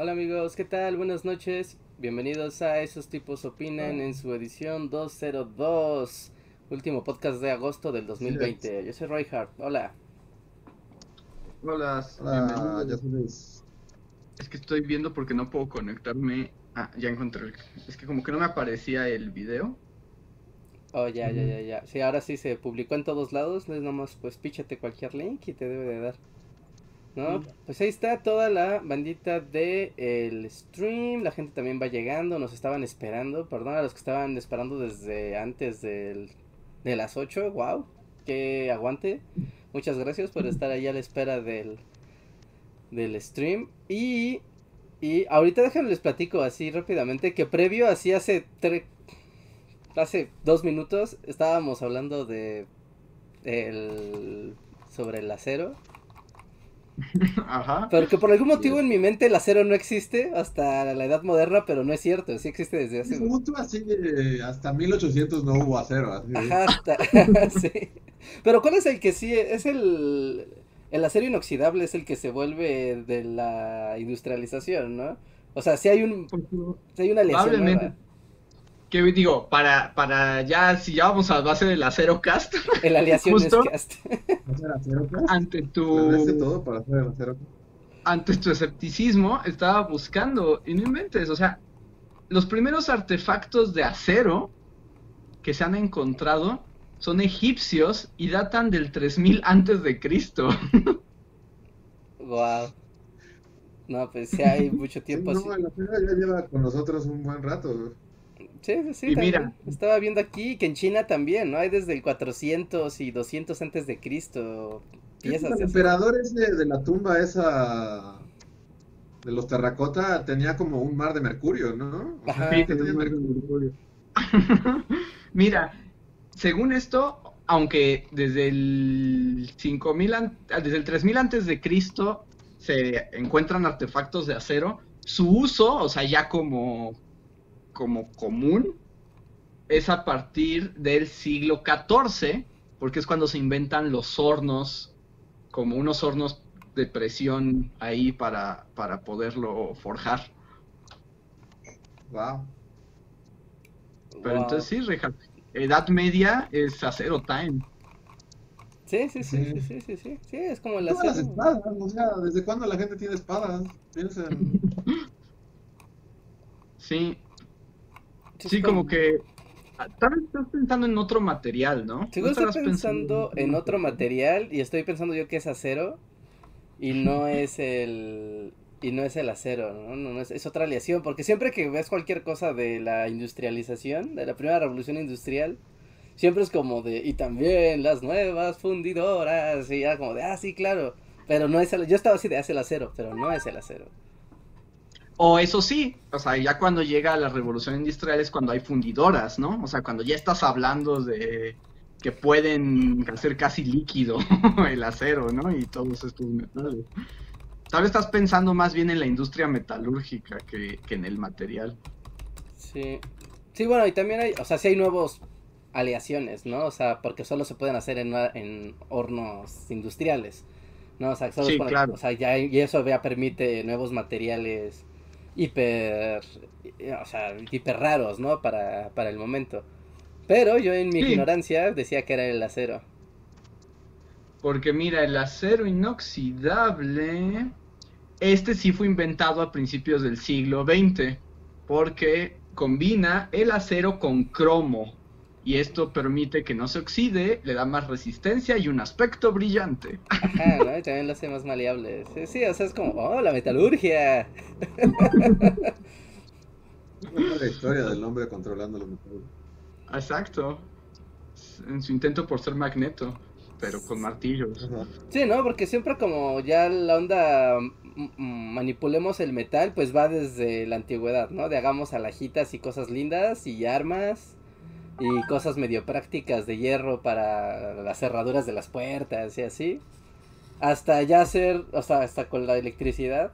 hola amigos, ¿qué tal? Buenas noches. Bienvenidos a Esos tipos opinan en su edición 202, último podcast de agosto del 2020. Yo soy Roy Hart. Hola. Hola, Hola, ya bienvenidos. sabes. Es que estoy viendo porque no puedo conectarme. Ah, ya encontré. el- Es que como que no me aparecía el video. Oh, ya, ya, ya, ya. Sí, ahora sí se publicó en todos lados. No es nomás, pues píchate cualquier link y te debe de dar. ¿No? Pues ahí está toda la bandita de el stream. La gente también va llegando. Nos estaban esperando. Perdón a los que estaban esperando desde antes del, de las 8. Wow. Que aguante. Muchas gracias por estar ahí a la espera del, del stream. Y, y ahorita déjenme les platico así rápidamente que previo, así hace tres, hace dos minutos estábamos hablando de el, sobre el acero. Ajá. Pero que por algún motivo en mi mente el acero no existe hasta la edad moderna, pero no es cierto, sí existe desde hace... Tú, así de hasta 1800 no hubo acero. Así de- Ajá, hasta- sí. Pero ¿cuál es el que sí? Es el... El acero inoxidable es el que se vuelve de la industrialización, ¿no? O sea, sí hay un... sí hay una aleación Probablemente. nueva. Que digo, para, para ya, si ya vamos a base del acero cast, El aleación es cast. hacer acero, ante tu, todo para hacer el acero. ante tu escepticismo, estaba buscando, y no inventes, o sea, los primeros artefactos de acero que se han encontrado son egipcios y datan del 3000 antes de Cristo. Wow. No, pues sí hay mucho Sí, tiempo así. no, el acero ya lleva con nosotros un buen rato. Sí, sí, sí, Y también. mira. Estaba viendo aquí que en China también, ¿no? Hay desde el 400 y 200 antes de Cristo piezas el de acero. emperador ese de la tumba esa de los terracota tenía como un mar de mercurio, ¿no? O sea, Ajá. ¿qué Sí, tenía un mar de mercurio? Mira, según esto, aunque desde el 5000 an- ah, desde el 3000 antes de Cristo se encuentran artefactos de acero, su uso, o sea, ya como como común es a partir del siglo XIV, porque es cuando se inventan los hornos, como unos hornos de presión ahí para, para poderlo forjar. Wow. Pero Wow. entonces sí, Reja, Edad Media es acero time. Sí, sí, sí, sí, Sí. sí, sí, sí, es como el Todas las espadas, o sea, ¿desde cuándo la gente tiene espadas? Piensen. Sí, Sí, sí, es como que ah, tal vez estás pensando en otro material, ¿no? ¿No estoy pensando en otro material y estoy pensando yo que es acero y no es el y no es el acero, ¿no? No, no es, es otra aleación, porque siempre que ves cualquier cosa de la industrialización, de la primera revolución industrial, siempre es como de y también las nuevas fundidoras y ya como de ah sí, claro, pero no es el yo estaba así de hace el acero, pero no es el acero. O eso sí, o sea, ya cuando llega la revolución industrial es cuando hay fundidoras, ¿no? O sea, cuando ya estás hablando de que pueden hacer casi líquido el acero, ¿no? Y todos estos metales. Tal vez estás pensando más bien en la industria metalúrgica que, que en el material. Sí. Sí, bueno, y también hay, o sea, sí hay nuevos aleaciones, ¿no? O sea, porque solo se pueden hacer en, en hornos industriales, ¿no? O sea, solo Sí, claro. o sea, ya, y eso ya permite nuevos materiales hiper, o sea, hiper raros, ¿no? Para, para el momento. Pero yo en mi Sí. ignorancia decía que era el acero. Porque mira, el acero inoxidable, este sí fue inventado a principios del siglo XX, porque combina el acero con cromo, y esto permite que no se oxide, le da más resistencia y un aspecto brillante. Ajá, ¿no? Y también lo hace más maleable. Sí, sí, o sea, es como, oh, la metalurgia. Es la historia del hombre controlando los metales. Exacto. En su intento por ser magneto. pero con martillos. Ajá. Sí, ¿no? Porque siempre como ya la onda mm, mm, manipulemos el metal, pues va desde la antigüedad, ¿no? De hagamos alhajitas y cosas lindas y armas y cosas medio prácticas de hierro para las cerraduras de las puertas y así. Hasta ya hacer, o sea, hasta con la electricidad.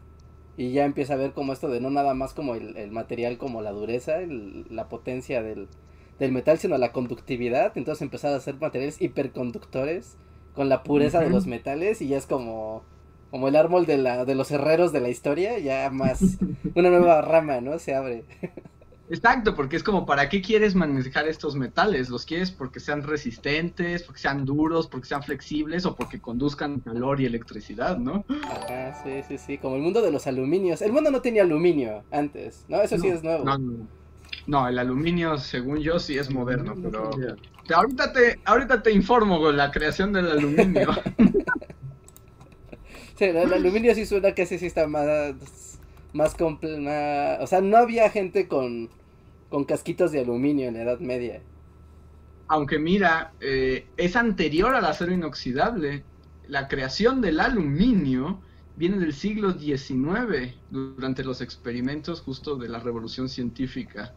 Y ya empieza a ver como esto de no nada más como el, el material, como la dureza, el- la potencia del, del metal, sino la conductividad. Entonces empezar a hacer materiales hiperconductores con la pureza de los metales y ya es como como el árbol de la de los herreros de la historia, ya más una nueva rama, ¿no? Se abre. Exacto, porque es como, ¿para qué quieres manejar estos metales? ¿Los quieres porque sean resistentes, porque sean duros, porque sean flexibles o porque conduzcan calor y electricidad, ¿no? Ajá, sí, sí, sí, como el mundo de los aluminios. El mundo no tenía aluminio antes, ¿no? Eso sí es nuevo. No, no. No, el aluminio, según yo, sí es moderno, No pero... Ahorita te, ahorita te informo con la creación del aluminio. Sí, el, el aluminio sí suena que ese sí está más más comple- más- o sea, no había gente con con casquitos de aluminio en la Edad Media. Aunque mira, eh, es anterior al acero inoxidable. La creación del aluminio viene del siglo XIX, durante los experimentos justo de la revolución científica.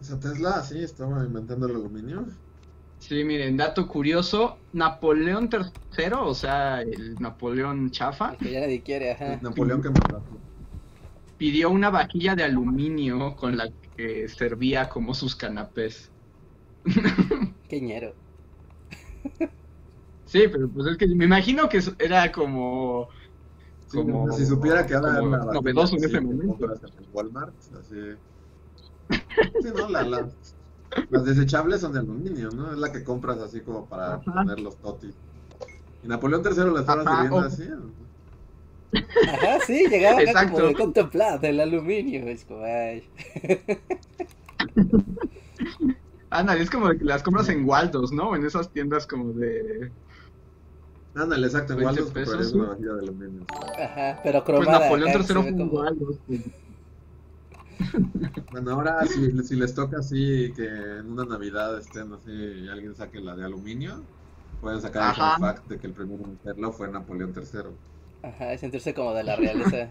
O sea, Tesla, sí, estaba inventando el aluminio. Sí, miren, dato curioso, Napoleón III, o sea, el Napoleón chafa, Que ya nadie quiere, ajá. Napoleón que mató. Pidió una vajilla de aluminio con la que servía como sus canapés. Qué ñero. Sí, pero pues es que me imagino que era como... Sí, como si supiera que era una novedoso en ese momento. en Walmart, así. Sí, no, la- la- las desechables son de aluminio, ¿no? Es la que compras así como para Ajá. poner los totis. Y Napoleón III la estaba sirviendo o- así. Ajá, sí, llegaba acá como de contemplar el aluminio. Es como, ay. Ándale, es como de que las compras en Waldos, ¿no? En esas tiendas como de... Ándale, exacto, en 20 Waldos pesos, ¿sí? una vajilla de aluminio. Ajá, pero Pues cromada. Napoleón acá, III fue como- Waldos. pues. Bueno, ahora si, si les toca así que en una Navidad estén así y alguien saque la de aluminio, pueden sacar el Ajá. fact de que el primero en hacerlo fue Napoleón III. Ajá, y sentirse como de la realeza.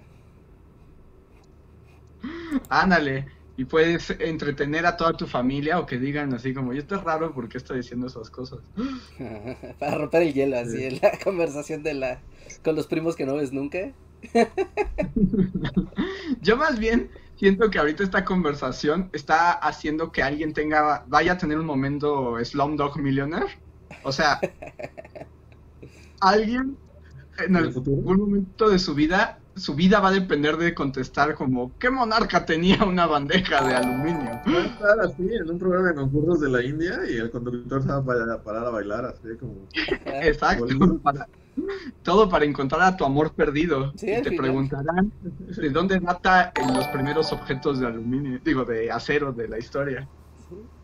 Ándale, y puedes entretener a toda tu familia o que digan así como, yo esto es raro porque está diciendo esas cosas. Para romper el hielo, así, Sí. en la conversación de la. con los primos que no ves nunca. Yo más bien siento que ahorita esta conversación está haciendo que alguien tenga, vaya a tener un momento Slumdog Millionaire. O sea, alguien en ¿En el futuro? algún momento de su vida, su vida va a depender de contestar como, ¿qué monarca tenía una bandeja de aluminio? Va a estar así en un programa de concursos de la India y el conductor se va a pa- parar a bailar así como... Exacto, para- todo para encontrar a tu amor perdido. Sí, y te final. preguntarán de dónde data en los primeros objetos de aluminio, digo, de acero de la historia.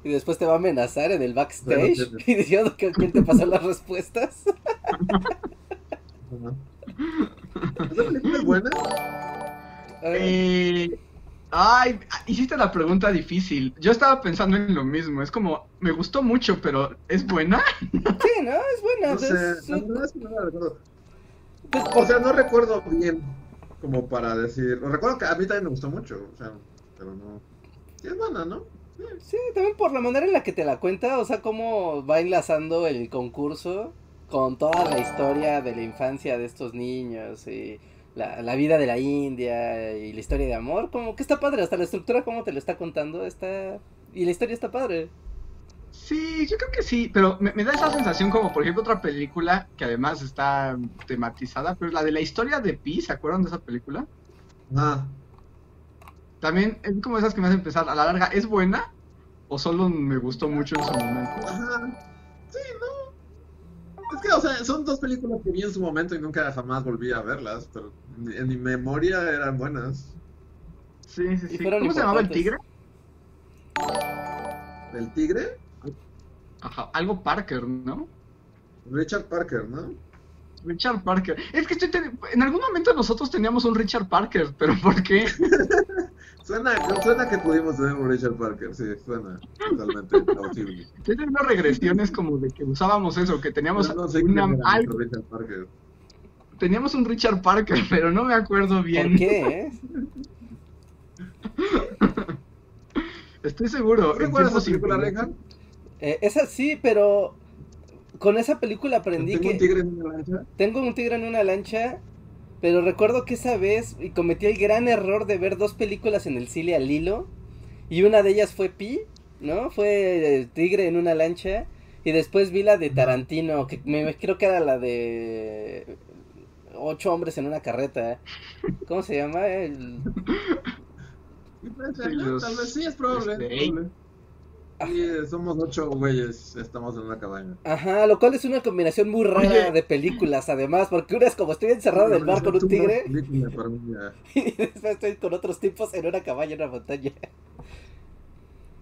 Y después te va a amenazar en el backstage Bueno, sí, y diciendo que quién te pasó las respuestas. Ajá. ¿Esa película es buena? Eh, ay, hiciste la pregunta difícil. Yo estaba pensando en lo mismo. Es como, me gustó mucho, pero ¿es buena? Sí, ¿no? Es buena. No sé, es- que no la recuerdo. pues, O sea, no recuerdo bien como para decir... Recuerdo que a mí también me gustó mucho, o sea, pero no... Sí es buena, ¿no? Sí, también por la manera en la que te la cuenta, o sea, cómo va enlazando el concurso con toda la historia de la infancia de estos niños y la, la vida de la India y la historia de amor, como que está padre, hasta la estructura como te lo está contando está... Y la historia está padre. Sí, yo creo que sí, pero me, me da esa sensación como, por ejemplo, otra película que además está tematizada, pero la de la historia de Pi, ¿se acuerdan de esa película? Ah, También es como esas que me hacen pensar, a la larga, ¿es buena? ¿O solo me gustó mucho en su momento? ajá. Sí, no. Es que, o sea, son dos películas que vi en su momento y nunca jamás volví a verlas, pero en, mi memoria eran buenas. Sí, sí, sí. ¿Cómo se llamaba el tigre? ¿El tigre? Ajá, algo Parker, ¿no? Richard Parker, ¿no? Richard Parker. Es que estoy ten- en algún momento nosotros teníamos un Richard Parker, pero ¿por qué? Suena, suena que pudimos tener un Richard Parker, sí, suena totalmente plausible. Tienen unas regresiones como de que usábamos eso, que teníamos no sé una- algo- Richard Parker. teníamos un Richard Parker, pero no me acuerdo bien. ¿Por qué, eh? Estoy seguro. ¿Tú en recuerdas esa película, Reinhardt? Eh, Esa sí, pero con esa película aprendí Tengo que un tigre en una lancha. tengo un tigre en una lancha, pero recuerdo que esa vez y cometí el gran error de ver dos películas en el cine al hilo y una de ellas fue Pi, ¿no? Fue el tigre en una lancha y después vi la de Tarantino, que me creo que era la de ocho hombres en una carreta. ¿Cómo se llama? El- Sí, Sí, ¿no? los- Tal vez sí, es probable. este, es probable. Sí, somos ocho güeyes, estamos en una cabaña. Ajá, lo cual es una combinación muy rara Oye. de películas, además, porque una es como estoy encerrado en el mar con un tigre y después estoy con otros tipos en una cabaña en una montaña.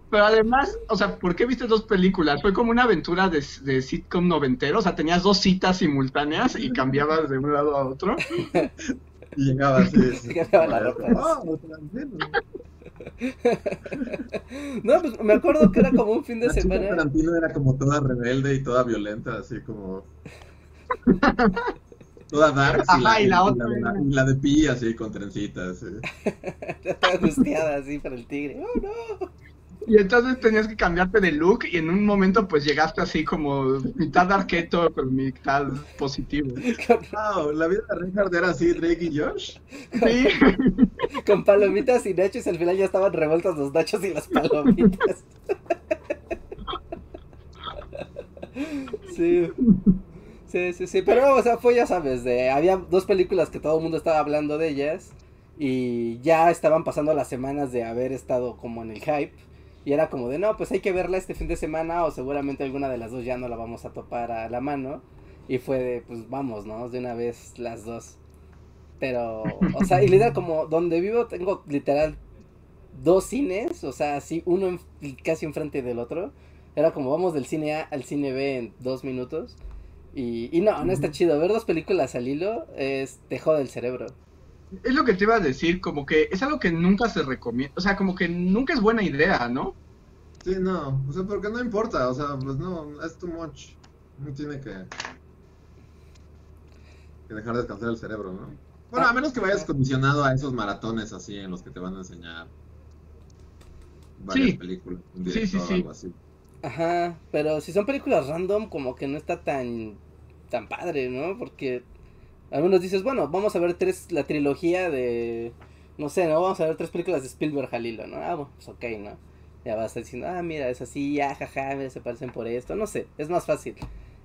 Pero además, o sea, ¿por qué viste dos películas? Fue como una aventura de, de sitcom noventero, o sea, tenías dos citas simultáneas y cambiabas de un lado a otro. Y llegaba así. sí. Llegaba la ropa. No, pues me acuerdo que era como un fin de La chica semana. Tarantino era como toda rebelde y toda violenta, así como. Toda dark. Ajá, y la y otra de- era- y la de Pi, así con trencitas. sí. Estaba angustiada así para el tigre. Oh, no. Y entonces tenías que cambiarte de look y en un momento pues llegaste así como mitad arqueto con mitad positivo. Wow, la vida de Reinhardt era así, Drake y Josh. Sí, Con palomitas y nachos y al final ya estaban revueltos los nachos y las palomitas. Sí. Sí, sí, sí. Pero, o sea, fue, ya sabes, de, había dos películas que todo el mundo estaba hablando de ellas. Y ya estaban pasando las semanas de haber estado como en el hype. Y era como de, no, pues hay que verla este fin de semana o seguramente alguna de las dos ya no la vamos a topar a la mano. Y fue de, pues vamos, ¿no? De una vez las dos. Pero, o sea, y literal como donde vivo tengo literal dos cines, o sea, así uno en- casi enfrente del otro. Era como vamos del cine A al cine B en dos minutos. Y, y no, no está chido. Ver dos películas al hilo es te jode el cerebro. Es lo que te iba a decir, como que es algo que nunca se recomienda, o sea, como que nunca es buena idea, ¿no? Sí, no, o sea, porque no importa, o sea, pues no, es too much. No tiene que, que dejar descansar el cerebro, ¿no? Bueno, a menos que vayas condicionado a esos maratones así en los que te van a enseñar varias Sí. películas, un Sí, sí, director o sí. algo así. Ajá, pero si son películas random, como que no está tan, tan padre, ¿no? Porque algunos dices, bueno, vamos a ver tres, la trilogía de, no sé, ¿no? Vamos a ver tres películas de Spielberg al ¿no? Ah, bueno, pues ok, ¿no? Ya vas diciendo, ah, mira, es así, ah, jaja, mira, se parecen por esto, no sé, es más fácil.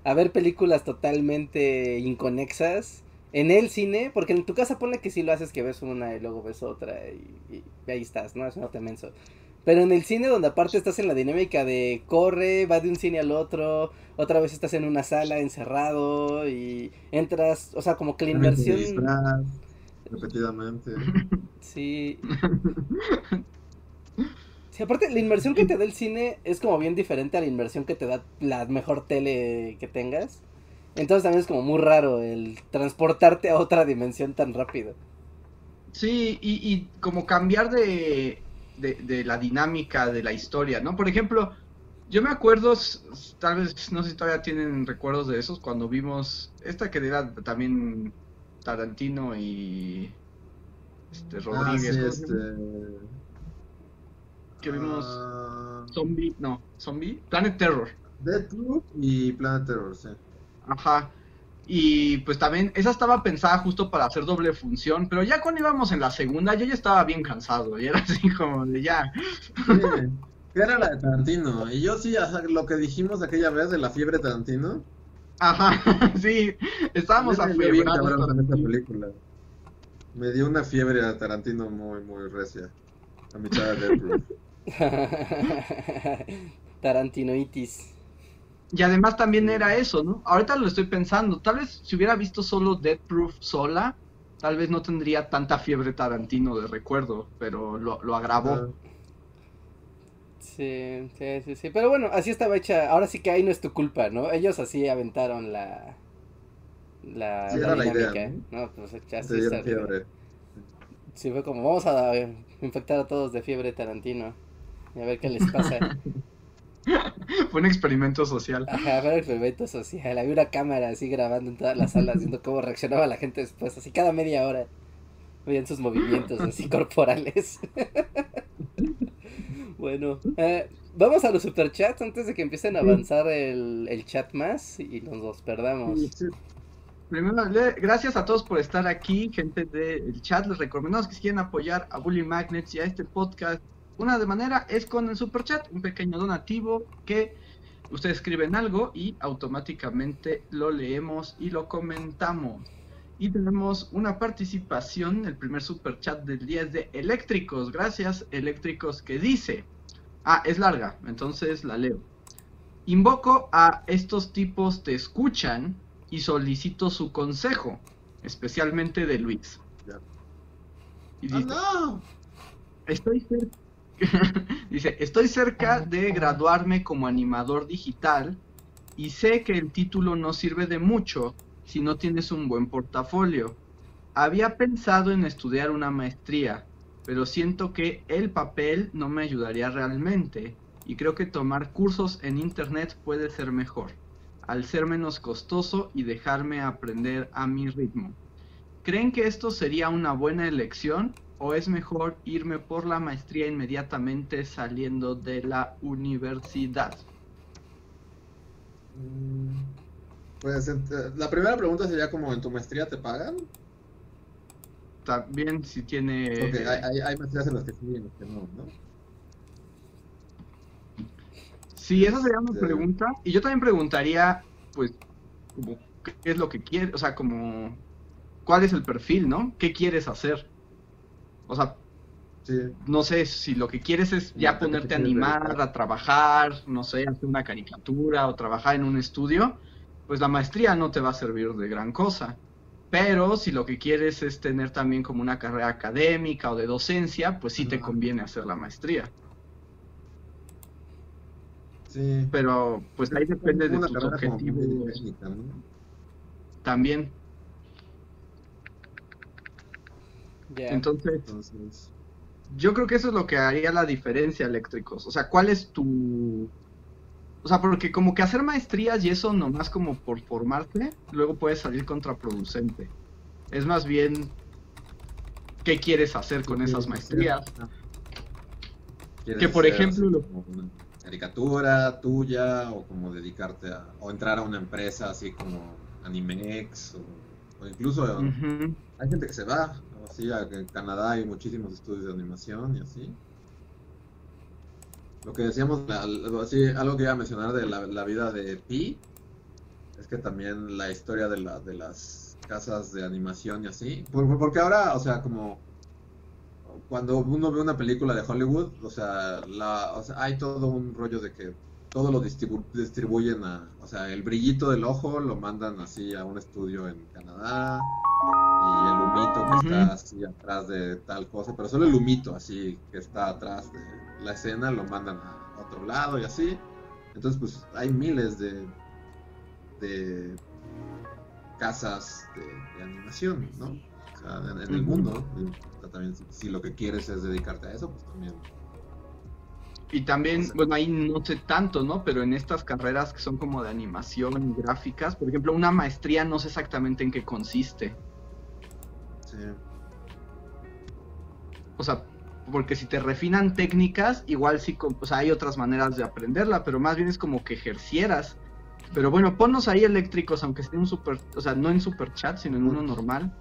A ver películas totalmente inconexas en el cine, porque en tu casa pone que sí lo haces que ves una y luego ves otra y, y ahí estás, ¿no? Es un menso. Pero en el cine donde aparte estás en la dinámica de corre, va de un cine al otro, otra vez estás en una sala encerrado y entras, o sea, como que la distraes repetidamente. Sí. Sí, aparte la inmersión que te da el cine es como bien diferente a la inmersión que te da la mejor tele que tengas. Entonces también es como muy raro el transportarte a otra dimensión tan rápido. Sí, y, y como cambiar de, de, de la dinámica de la historia, ¿no? Por ejemplo, yo me acuerdo, tal vez, no sé si todavía tienen recuerdos de esos, cuando vimos esta que era también Tarantino y este Ah, Rodríguez, sí, ¿cómo se este... que vimos ah, Zombie, no, Zombie, Planet Terror. Deathloop y Planet Terror, sí. Ajá. Y pues también, esa estaba pensada justo para hacer doble función, pero ya cuando íbamos en la segunda, yo ya estaba bien cansado, y era así como de ya. Sí, era la de Tarantino. Y yo sí, lo que dijimos aquella vez de la fiebre Tarantino. Ajá, sí, estábamos afiebrados esta película. Me dio una fiebre a Tarantino muy, muy recia. A mitad de. Tarantinoitis. Y además también era eso, ¿no? Ahorita lo estoy pensando, tal vez si hubiera visto solo Death Proof sola, tal vez no tendría tanta fiebre Tarantino de recuerdo, pero lo, lo agravó. Ah, Sí, sí, sí, sí. Pero bueno, así estaba hecha. Ahora sí que ahí no es tu culpa, ¿no? Ellos así aventaron la. La, Sí, la era la idea, dinámica. ¿no? pues así está fiebre. Sí, fue como, vamos a infectar a todos de fiebre Tarantino. Y a ver qué les pasa. Fue un experimento social. Ajá, fue un experimento social. Había una cámara así grabando en todas las salas, viendo cómo reaccionaba la gente después, así cada media hora. Veían sus movimientos así corporales. bueno, eh, vamos a los superchats antes de que empiecen a avanzar el, el chat más y nos los perdamos. Primero, gracias a todos por estar aquí, gente del chat. Les recomendamos que si quieren apoyar a Bully Magnets y a este podcast, una de manera es con el super chat, un pequeño donativo que ustedes escriben algo y automáticamente lo leemos y lo comentamos. Y tenemos una participación, el primer super chat del día es de Eléctricos. Gracias, Eléctricos, que dice. Ah, es larga, entonces la leo. Invoco a estos tipos te escuchan y solicito su consejo, especialmente de Luis. Y dice, no! Estoy cerca. dice, estoy cerca de graduarme como animador digital y sé que el título no sirve de mucho si no tienes un buen portafolio. Había pensado en estudiar una maestría, pero siento que el papel no me ayudaría realmente y creo que tomar cursos en internet puede ser mejor, al ser menos costoso y dejarme aprender a mi ritmo. ¿Creen que esto sería una buena elección o es mejor irme por la maestría inmediatamente saliendo de la universidad? Mm, Pues ent- la primera pregunta sería como, ¿en tu maestría te pagan? También si tiene... Porque hay, hay, hay maestrías en las que sí y en las que no, ¿no? Sí, esa sería una Este- pregunta. Y yo también preguntaría, pues, como, ¿qué es lo que quieres? O sea, como, ¿cuál es el perfil, no? ¿Qué quieres hacer? O sea, Sí. no sé, si lo que quieres es Ya ya te- te ponerte a animar, a trabajar, no sé, hacer una caricatura o trabajar en un estudio, pues la maestría no te va a servir de gran cosa. Pero si lo que quieres es tener también como una carrera académica o de docencia, pues sí te conviene hacer la maestría. Sí. Pero pues ahí depende de tus objetivos también. Entonces, Entonces, yo creo que eso es lo que haría la diferencia, eléctricos. O sea, ¿cuál es tu... O sea, porque como que hacer maestrías y eso nomás como por formarse, luego puede salir contraproducente. Es más bien, ¿qué quieres hacer con esas maestrías? ¿quieres Que, por hacer ejemplo, caricatura tuya o como dedicarte a o entrar a una empresa así como Animex o, o incluso hay gente que se va así en Canadá hay muchísimos estudios de animación y así. Lo que decíamos la- algo que iba a mencionar de la, vida de Pi es que también la historia de la de las casas de animación y así. Por- por- porque ahora o sea como cuando uno ve una película de Hollywood, o sea, la, o sea, hay todo un rollo de que todo lo distribu- distribuyen a, o sea, el brillito del ojo lo mandan así a un estudio en Canadá y el humito que está así atrás de tal cosa, pero solo el humito así que está atrás de la escena lo mandan a otro lado y así. Entonces, pues hay miles de, de casas de, de animación, ¿no? O sea, en, en el mundo. Y, también si, si lo que quieres es dedicarte a eso, pues también. Y también, O sea- bueno, ahí no sé tanto, ¿no? Pero en estas carreras que son como de animación y gráficas, por ejemplo, una maestría no sé exactamente en qué consiste. O sea, porque si te refinan técnicas, igual sí, o sea, hay otras maneras de aprenderla, pero más bien es como que ejercieras. Pero bueno, ponnos ahí eléctricos, aunque esté en un super, o sea, no en super chat, sino en uno normal.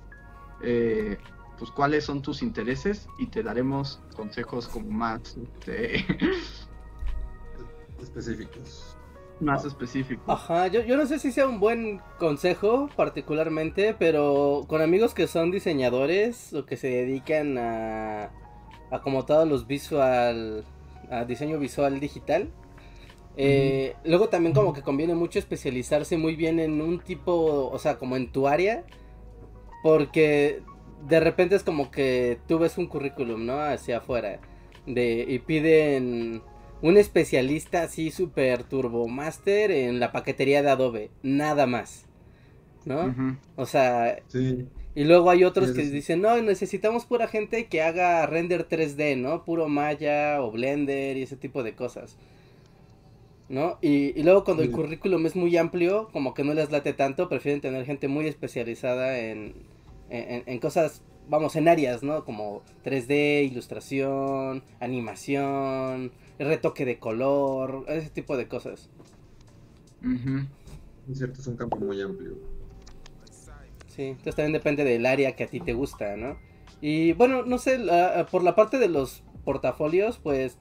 Eh, pues cuáles son tus intereses y te daremos consejos como más, este, Específicos. Más específicos. Ajá, yo, yo no sé si sea un buen consejo particularmente, pero con amigos que son diseñadores o que se dedican a, a como todos los visual, a diseño visual digital, eh, luego también como que conviene mucho especializarse muy bien en un tipo, o sea, como en tu área, porque de repente es como que tú ves un currículum, ¿no? Hacia afuera, de, y piden un especialista así super turbo en la paquetería de Adobe, nada más, ¿no? O sea, Sí. Y luego hay otros que dicen, no, necesitamos pura gente que haga render 3D, ¿no? Puro Maya o Blender y ese tipo de cosas. ¿No? Y, luego cuando el currículum es muy amplio, como que no les late tanto, prefieren tener gente muy especializada en, en cosas, vamos, en áreas, ¿no? Como 3D, ilustración, animación, retoque de color, ese tipo de cosas. Es cierto, es un campo muy amplio. Sí, entonces también depende del área que a ti te gusta, ¿no? Y bueno, no sé, por la parte de los portafolios, pues,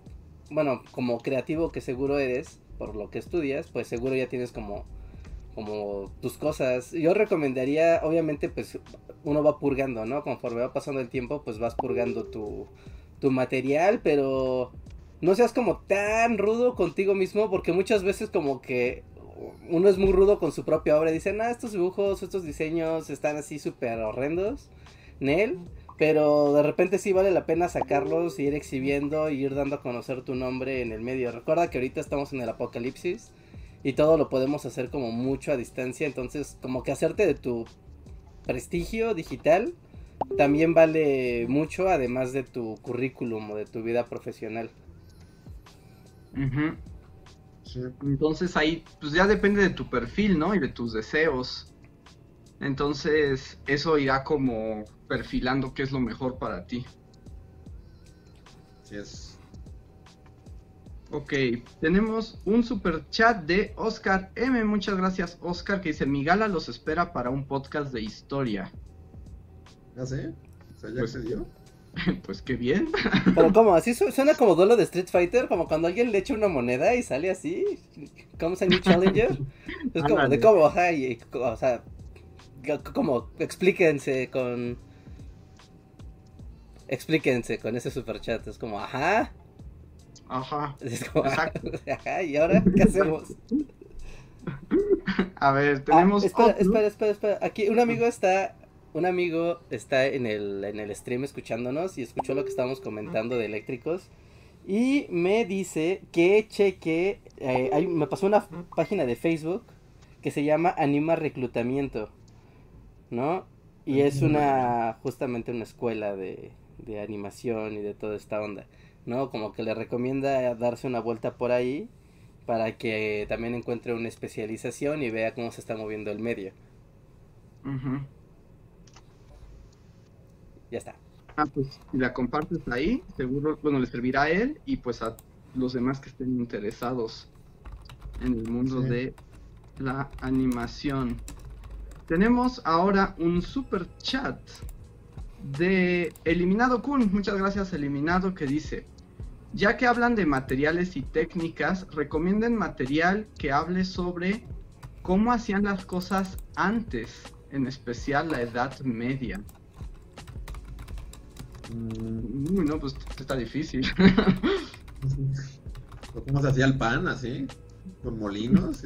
bueno, como creativo que seguro eres, por lo que estudias, pues seguro ya tienes como, como tus cosas. Yo recomendaría, obviamente, pues uno va purgando, ¿no? Conforme va pasando el tiempo, pues vas purgando tu, tu material, pero no seas como tan rudo contigo mismo, porque muchas veces como que uno es muy rudo con su propia obra. Dicen, ah, estos dibujos, estos diseños están así súper horrendos, Nel. Pero de repente sí vale la pena sacarlos, y ir exhibiendo y ir dando a conocer tu nombre en el medio. Recuerda que ahorita estamos en el apocalipsis y todo lo podemos hacer como mucho a distancia. Entonces, como que hacerte de tu prestigio digital también vale mucho, además de tu currículum o de tu vida profesional. Entonces ahí, pues ya depende de tu perfil, ¿no? Y de tus deseos. Entonces, eso irá como perfilando qué es lo mejor para ti. Así es. Ok, tenemos un super chat de Oscar M. Muchas gracias, Oscar, que dice: Mi gala los espera para un podcast de historia. ¿Ya sé? O sea, ya pues, Pues qué bien. Pero como, así suena como duelo de Street Fighter, como cuando alguien le echa una moneda y sale así. ¿Cómo se New Challenger? Es como de cómo, ajá, y, o sea, como, explíquense con... Explíquense con ese super chat, es como, ajá. Ajá. Es como, ajá, ¿y ahora qué hacemos? A ver, tenemos... Ah, espera, espera, espera, espera, aquí un amigo está un amigo está en el, en el stream escuchándonos y escuchó lo que estábamos comentando de eléctricos. Y me dice que cheque, eh, me pasó una página de Facebook que se llama Anima Reclutamiento, ¿no? Y es una, justamente una escuela de, de animación y de toda esta onda, ¿no? Como que le recomienda darse una vuelta por ahí para que también encuentre una especialización y vea cómo se está moviendo el medio. Ya está. Ah, pues si la compartes ahí, seguro, bueno, le servirá a él y pues a los demás que estén interesados en el mundo de la animación. Tenemos ahora un super chat de Eliminado Kun. Muchas gracias, Eliminado, que dice: Ya que hablan de materiales y técnicas, recomienden material que hable sobre cómo hacían las cosas antes, en especial la Edad Media. Mm, no, pues está difícil. ¿Cómo se hacía el pan así? ¿Con molinos?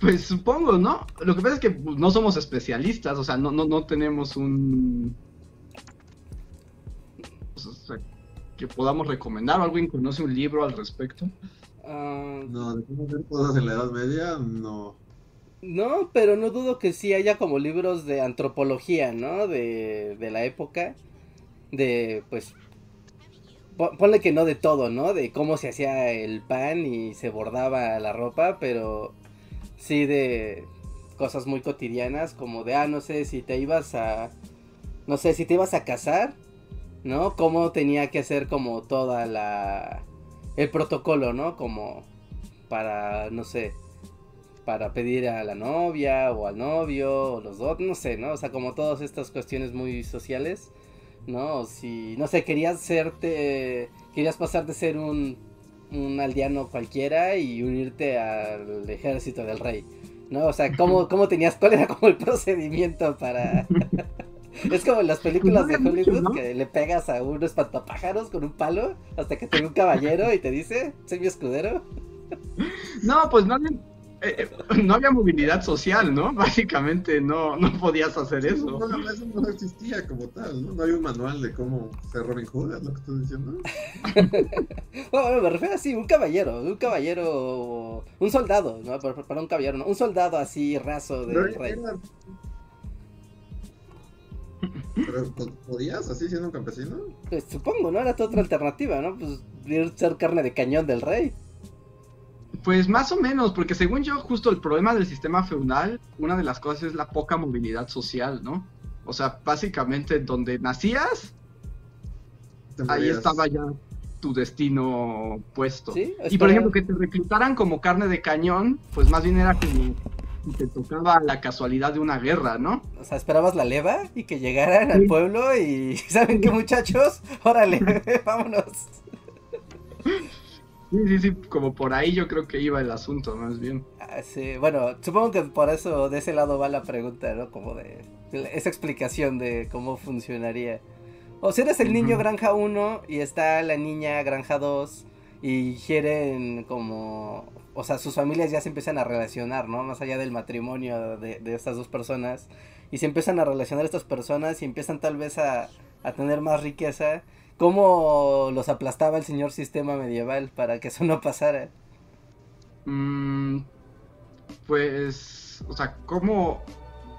Pues supongo, ¿no? Lo que pasa es que pues, no somos especialistas, o sea, no, no, no tenemos un... que podamos recomendar o alguien conoce un libro al respecto. Ah, no, de cómo hacer cosas en la Edad Media, no. No, pero no dudo que sí haya como libros de antropología, ¿no? De, de la época de, pues, ponle que no de todo, ¿no? De cómo se hacía el pan y se bordaba la ropa, pero sí de cosas muy cotidianas, como de, ah, no sé, si te ibas a, no sé, si te ibas a casar, ¿no? Cómo tenía que hacer como toda la, el protocolo, ¿no? Como para, no sé, para pedir a la novia o al novio o los dos, no sé, ¿no? O sea, como todas estas cuestiones muy sociales ¿no? Si, no sé, querías serte, querías pasar de ser un, un aldeano cualquiera y unirte al ejército del rey, ¿no? O sea, ¿cómo, cómo tenías, cuál era como el procedimiento para... es como en las películas de Hollywood que le pegas a un espantapájaros con un palo hasta que te ve un caballero y te dice, soy mi escudero. No, pues no, eh, eh, no había movilidad social, ¿no? Básicamente no, no podías hacer eso. No, eso no existía como tal, ¿no? No había un manual de cómo ser Robin Hood, es lo que estoy diciendo. bueno, me refiero así, un caballero, un caballero, un soldado, ¿no? Para, un caballero, ¿no? Un soldado así raso de rey. Pero ¿po- ¿podías así siendo un campesino? Pues supongo, ¿no? Era tu otra alternativa, ¿no? Pues ir ser carne de cañón del rey. Pues más o menos, porque según yo, justo el problema del sistema feudal, una de las cosas es la poca movilidad social, ¿no? O sea, básicamente donde nacías, ahí estaba ya tu destino puesto. Sí, Y por ejemplo, que te reclutaran como carne de cañón, pues más bien era como si te tocaba la casualidad de una guerra, ¿no? O sea, esperabas la leva y que llegaran al Sí. pueblo y ¿saben qué muchachos? Órale, vámonos. Sí, sí, sí, como por ahí yo creo que iba el asunto, más bien. Ah, sí, bueno, supongo que por eso de ese lado va la pregunta, ¿no? Como de esa explicación de cómo funcionaría. O si eres el niño granja 1 y está la niña granja 2 y quieren como... O sea, sus familias ya se empiezan a relacionar, ¿no? Más allá del matrimonio de, de estas dos personas. Y se empiezan a relacionar estas personas y empiezan tal vez a, a tener más riqueza. ¿Cómo los aplastaba el señor sistema medieval para que eso no pasara? Mm, pues, o sea, ¿cómo,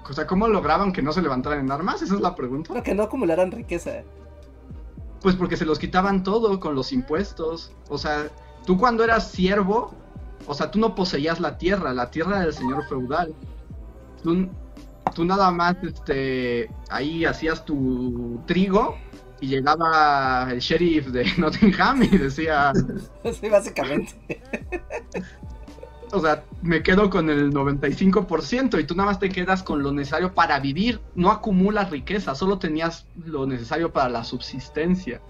o sea, ¿cómo lograban que no se levantaran en armas? Esa es la pregunta. Bueno, que no acumularan riqueza. Pues porque se los quitaban todo con los impuestos. O sea, tú cuando eras siervo, o sea, tú no poseías la tierra, la tierra del señor feudal. Tú, tú nada más, este, ahí hacías tu trigo y llegaba el sheriff de Nottingham y decía, Sí, básicamente. o sea, me quedo con el 95% y tú nada más te quedas con lo necesario para vivir. No acumulas riqueza, solo tenías lo necesario para la subsistencia.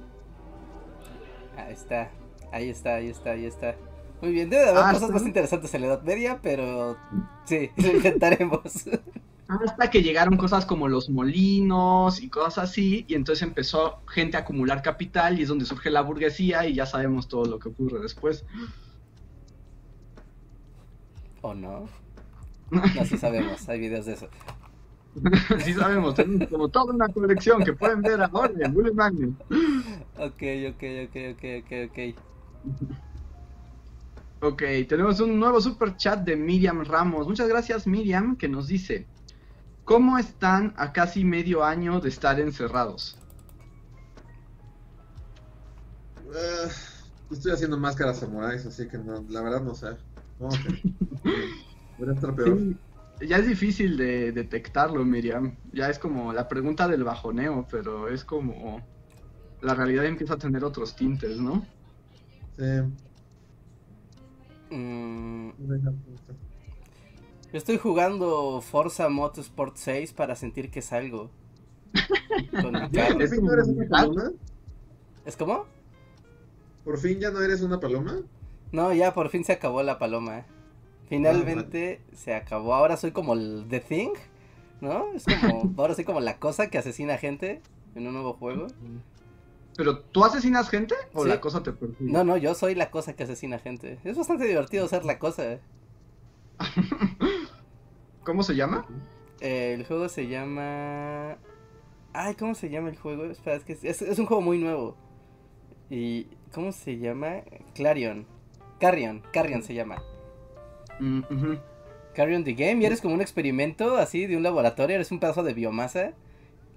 Ahí está, ahí está, ahí está, ahí está. Muy bien, debe de haber Ah, cosas más interesantes en la Edad Media, pero sí, lo intentaremos. Hasta que llegaron cosas como los molinos y cosas así, y entonces empezó gente a acumular capital y es donde surge la burguesía y ya sabemos todo lo que ocurre después. ¿O no? No, sí sabemos, hay videos de eso. Sí sabemos, tenemos como toda una colección que pueden ver ahora en Bullet Magnet. Ok, ok, ok, ok, ok, ok. Ok, tenemos un nuevo super chat de Miriam Ramos. Muchas gracias Miriam que nos dice, ¿cómo están a casi medio año de estar encerrados? Eh, estoy haciendo máscaras samuráis, así que no, la verdad no sé. Que podría estar peor. Sí, ya es difícil de detectarlo, Miriam. Ya es como la pregunta del bajoneo, pero es como la realidad empieza a tener otros tintes, ¿no? Sí. Mm, yo estoy jugando Forza Motorsport 6 para sentir que salgo. Con mi carro. ¿Por fin no eres una paloma? ¿Es como? ¿Por fin ya no eres una paloma? No, ya por fin se acabó la paloma. Finalmente se acabó. Ahora soy como el The Thing, ¿no? Es como, ahora soy como la cosa que asesina gente en un nuevo juego. ¿Pero tú asesinas gente o Sí. la cosa te persigue? No, no, yo soy la cosa que asesina gente. Es bastante divertido ser la cosa. ¿Cómo se llama? Eh, el juego se llama... Ay, ¿cómo se llama el juego? Espera, es que es, un juego muy nuevo. ¿Y cómo se llama? Clarion. Carrion, Carrion se llama. Mm. Carrion the Game y eres como un experimento así de un laboratorio, eres un pedazo de biomasa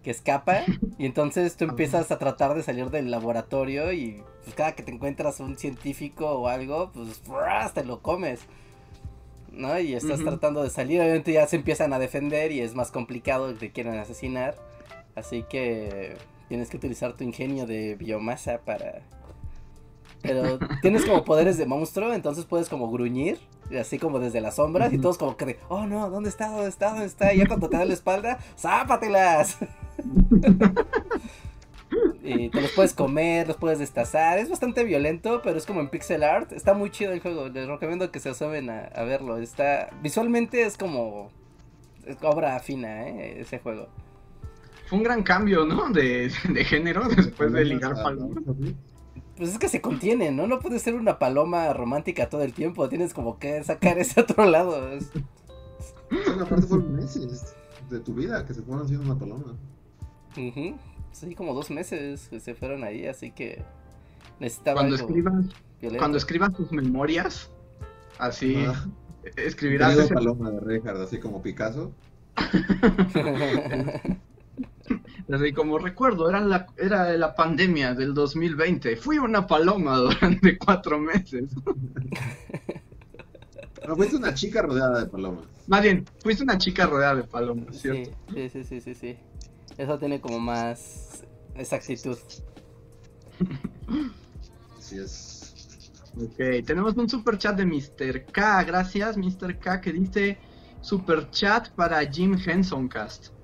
que escapa y entonces tú empiezas a tratar de salir del laboratorio y pues, cada que te encuentras un científico o algo, pues ¡fras! te lo comes. ¿No? Y estás tratando de salir, obviamente ya se empiezan a defender y es más complicado que te quieran asesinar. Así que tienes que utilizar tu ingenio de biomasa para... Pero tienes como poderes de monstruo, entonces puedes como gruñir, así como desde las sombras, y todos como que de, oh no, ¿dónde está? ¿Dónde está? ¿Dónde está? Y ya cuando te da la espalda, ¡zápatelas! y te los puedes comer, los puedes destazar, es bastante violento, pero es como en pixel art, está muy chido el juego, les recomiendo que se asomen a, a verlo, está, visualmente es como es obra fina, ¿eh? ese juego. Fue un gran cambio, ¿no? De, de género después de ligar palomas. Pues es que se contiene, ¿no? No puedes ser una paloma romántica todo el tiempo, tienes como que sacar ese otro lado. es- Sí, aparte fueron meses de tu vida que se fueron haciendo una paloma. Ujú. Sí, como dos meses que se fueron ahí, así que necesitaba Cuando algo escribas, violento. cuando escribas tus memorias, así Ah, escribirás ese- paloma de Richard, así como Picasso. Así como recuerdo, era la, era la pandemia del 2020. Fui una paloma durante cuatro meses. Pero fuiste una chica rodeada de palomas. Más bien, fuiste una chica rodeada de palomas, ¿cierto? sí, sí, sí, sí, sí. Eso tiene como más exactitud. Así es. Ok, tenemos un super chat de Mr. K. Gracias, Mr. K, que dice super chat para Jim Henson Cast.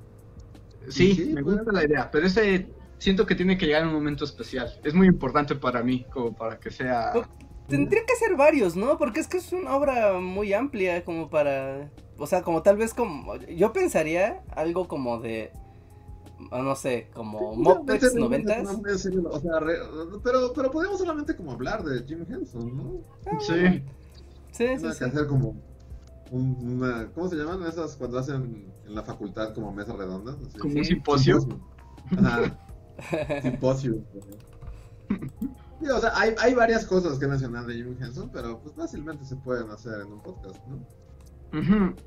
Sí, Sí, sí, me bueno. gusta la idea, pero ese siento que tiene que llegar en un momento especial. Es muy importante para mí, como para que sea. Tendría que ser varios, ¿no? Porque es que es una obra muy amplia como para... O sea, como tal vez como... Yo pensaría algo como de... ah, No sé, como no, en serio, o sea, re- pero, pero podemos solamente como hablar de Jim Henson, ¿no? Sí. Sí, sí, sí. que hacer como una, ¿cómo se llaman esas cuando hacen en la facultad como mesas redondas? Así. Como Sí. un simposio. Ajá, simposio. Sí, o sea, hay, hay varias cosas que mencionar de Jim Henson, pero pues fácilmente se pueden hacer en un podcast, ¿no?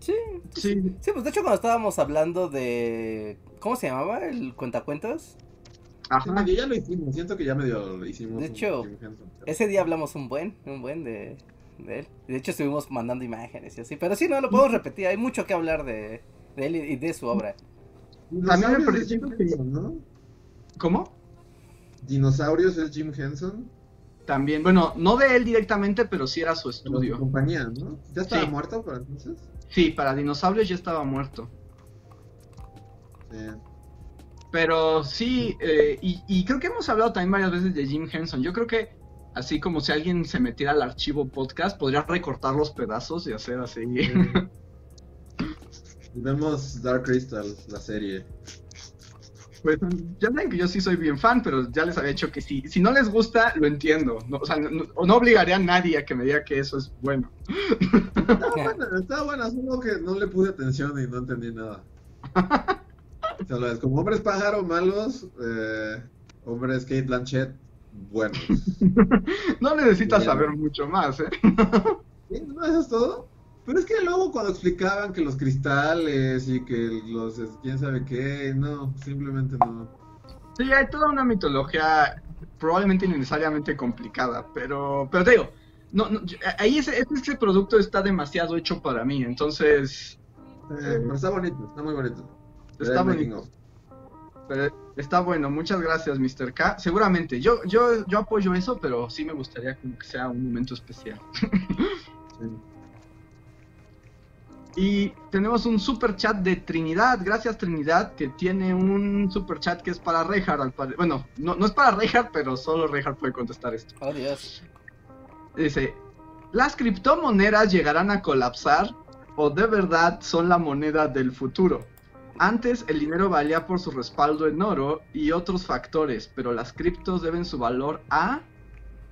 Sí, Sí, sí, pues de hecho cuando estábamos hablando de... ¿Cómo se llamaba? ¿El cuentacuentos? Sí, ajá. medio ya lo hicimos, siento que ya medio lo hicimos. De hecho. Ese día hablamos un buen, un buen de, de él. De hecho estuvimos mandando imágenes y así. Pero sí, no lo podemos repetir. Hay mucho que hablar de, de él y de su obra. También me Dinosaurios es pareció Jim que- Henson, ¿no? ¿Cómo? Dinosaurios es Jim Henson. También, bueno, no de él directamente, pero sí era su estudio. compañía, ¿no? ¿Ya estaba Sí. muerto para entonces? Sí, para dinosaurios ya estaba muerto. Sí. Pero sí, eh, y, y creo que hemos hablado también varias veces de Jim Henson. Yo creo que así como si alguien se metiera al archivo podcast, podría recortar los pedazos y hacer así. Vemos Dark Crystal, la serie. Pues ya saben que yo sí soy bien fan, pero ya les había dicho que si, si no les gusta, lo entiendo. No, o sea, no, no- obligaré a nadie a que me diga que eso es bueno. Estaba buena, estaba buena, solo que no le puse atención y no entendí nada. O sea, lo es como hombres pájaro malos, eh, hombres Kate Blanchett buenos. No necesitas Bueno. saber mucho más, ¿eh? ¿Sí? ¿No eso es todo? Pero es que luego cuando explicaban que los cristales y que los quién sabe qué, no, simplemente no. Sí, hay toda una mitología probablemente innecesariamente complicada, pero, pero te digo, no, no, ahí ese, ese, producto está demasiado hecho para mí, entonces Eh, pero está bonito, está muy bonito. está bonito. Pero está bueno, muchas gracias, Mr. K. Seguramente, yo, yo, yo apoyo eso, pero sí me gustaría como que sea un momento especial. Sí. Y tenemos un super chat de Trinidad, gracias Trinidad, que tiene un super chat que es para Reinhardt. Bueno, no, no es para Reinhardt, pero solo Reinhardt puede contestar esto. Oh, Dios. Dice, ¿las criptomonedas llegarán a colapsar o de verdad son la moneda del futuro? Antes el dinero valía por su respaldo en oro y otros factores, pero las criptos deben su valor a...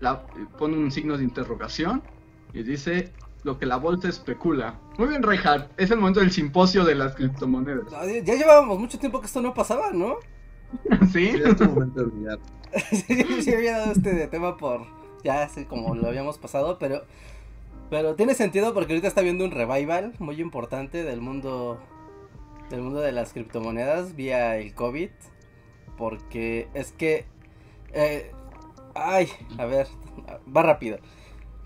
La, pone un signo de interrogación y dice lo que la bolsa especula. Muy bien, Reinhardt, es el momento del simposio de las criptomonedas. No, Ya llevábamos mucho tiempo que esto no pasaba, ¿no? ¿Sí? Sí, es tu momento de brillar. sí, sí había dado este tema por... Ya así como lo habíamos pasado, pero... Pero tiene sentido porque ahorita está habiendo un revival muy importante del mundo... Del mundo de las criptomonedas vía el COVID. Porque es que... eh, ay, a ver, va rápido.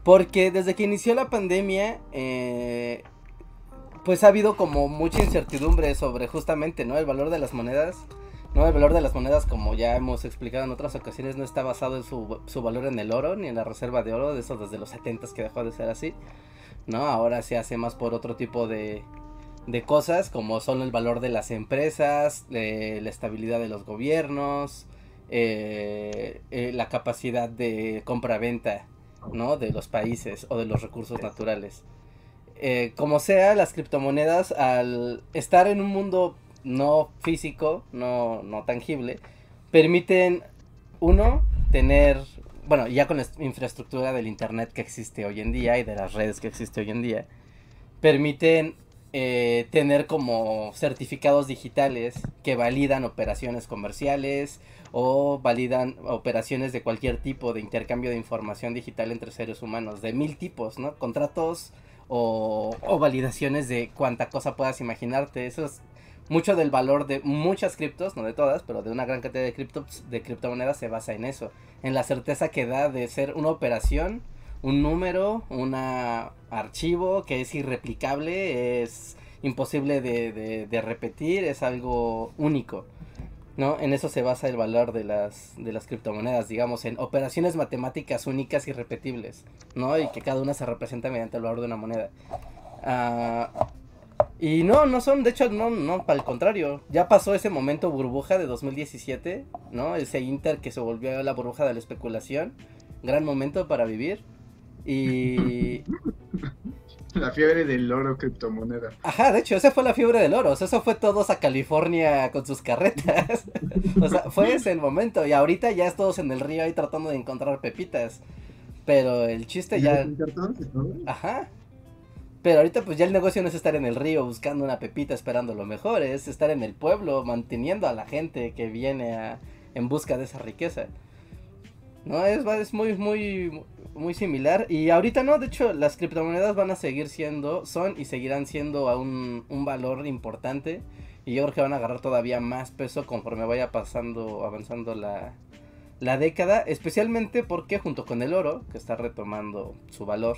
Porque desde que inició la pandemia, eh, pues ha habido como mucha incertidumbre sobre justamente, ¿no? El valor de las monedas. No, el valor de las monedas, como ya hemos explicado en otras ocasiones, no está basado en su, su valor en el oro, ni en la reserva de oro, de eso desde los 70 que dejó de ser así. No, ahora se hace más por otro tipo de, de cosas, como son el valor de las empresas, eh, la estabilidad de los gobiernos, eh, eh, la capacidad de compra-venta, ¿no? De los países o de los recursos naturales. Como sea, las criptomonedas, al estar en un mundo no físico, no, no tangible, permiten, uno, tener, bueno, ya con la infraestructura del Internet que existe hoy en día y de las redes que existe hoy en día, permiten eh, tener como certificados digitales que validan operaciones comerciales o validan operaciones de cualquier tipo de intercambio de información digital entre seres humanos, de mil tipos, ¿no? Contratos o, o validaciones de cuánta cosa puedas imaginarte. Eso es mucho del valor de muchas criptos, no de todas, pero de una gran cantidad de criptos, de criptomonedas se basa en eso, en la certeza que da de ser una operación, un número, un archivo que es irreplicable, es imposible de, repetir, es algo único. ¿no? En eso se basa el valor de las, de las criptomonedas, digamos, en operaciones matemáticas únicas y repetibles, ¿no? Y que cada una se representa mediante el valor de una moneda. Ah, y no, no son, de hecho, no, no, para el contrario. Ya pasó ese momento burbuja de 2017, ¿no? Ese Inter que se volvió la burbuja de la especulación. Gran momento para vivir. Y, La fiebre del oro criptomoneda. Ajá, de hecho, esa fue la fiebre del oro. O sea, eso fue todos a California con sus carretas. o sea, fue ese el momento. Y ahorita ya es todos en el río ahí tratando de encontrar pepitas. Pero el chiste ya. Ajá. Pero ahorita pues ya el negocio no es estar en el río buscando una pepita esperando lo mejor, es estar en el pueblo manteniendo a la gente que viene a, en busca de esa riqueza. No, es, es muy, muy, muy similar. Y ahorita no, de hecho, las criptomonedas van a seguir siendo, son y seguirán siendo un, un valor importante. Y yo creo que van a agarrar todavía más peso conforme vaya pasando, avanzando la, la década. Especialmente porque junto con el oro, que está retomando su valor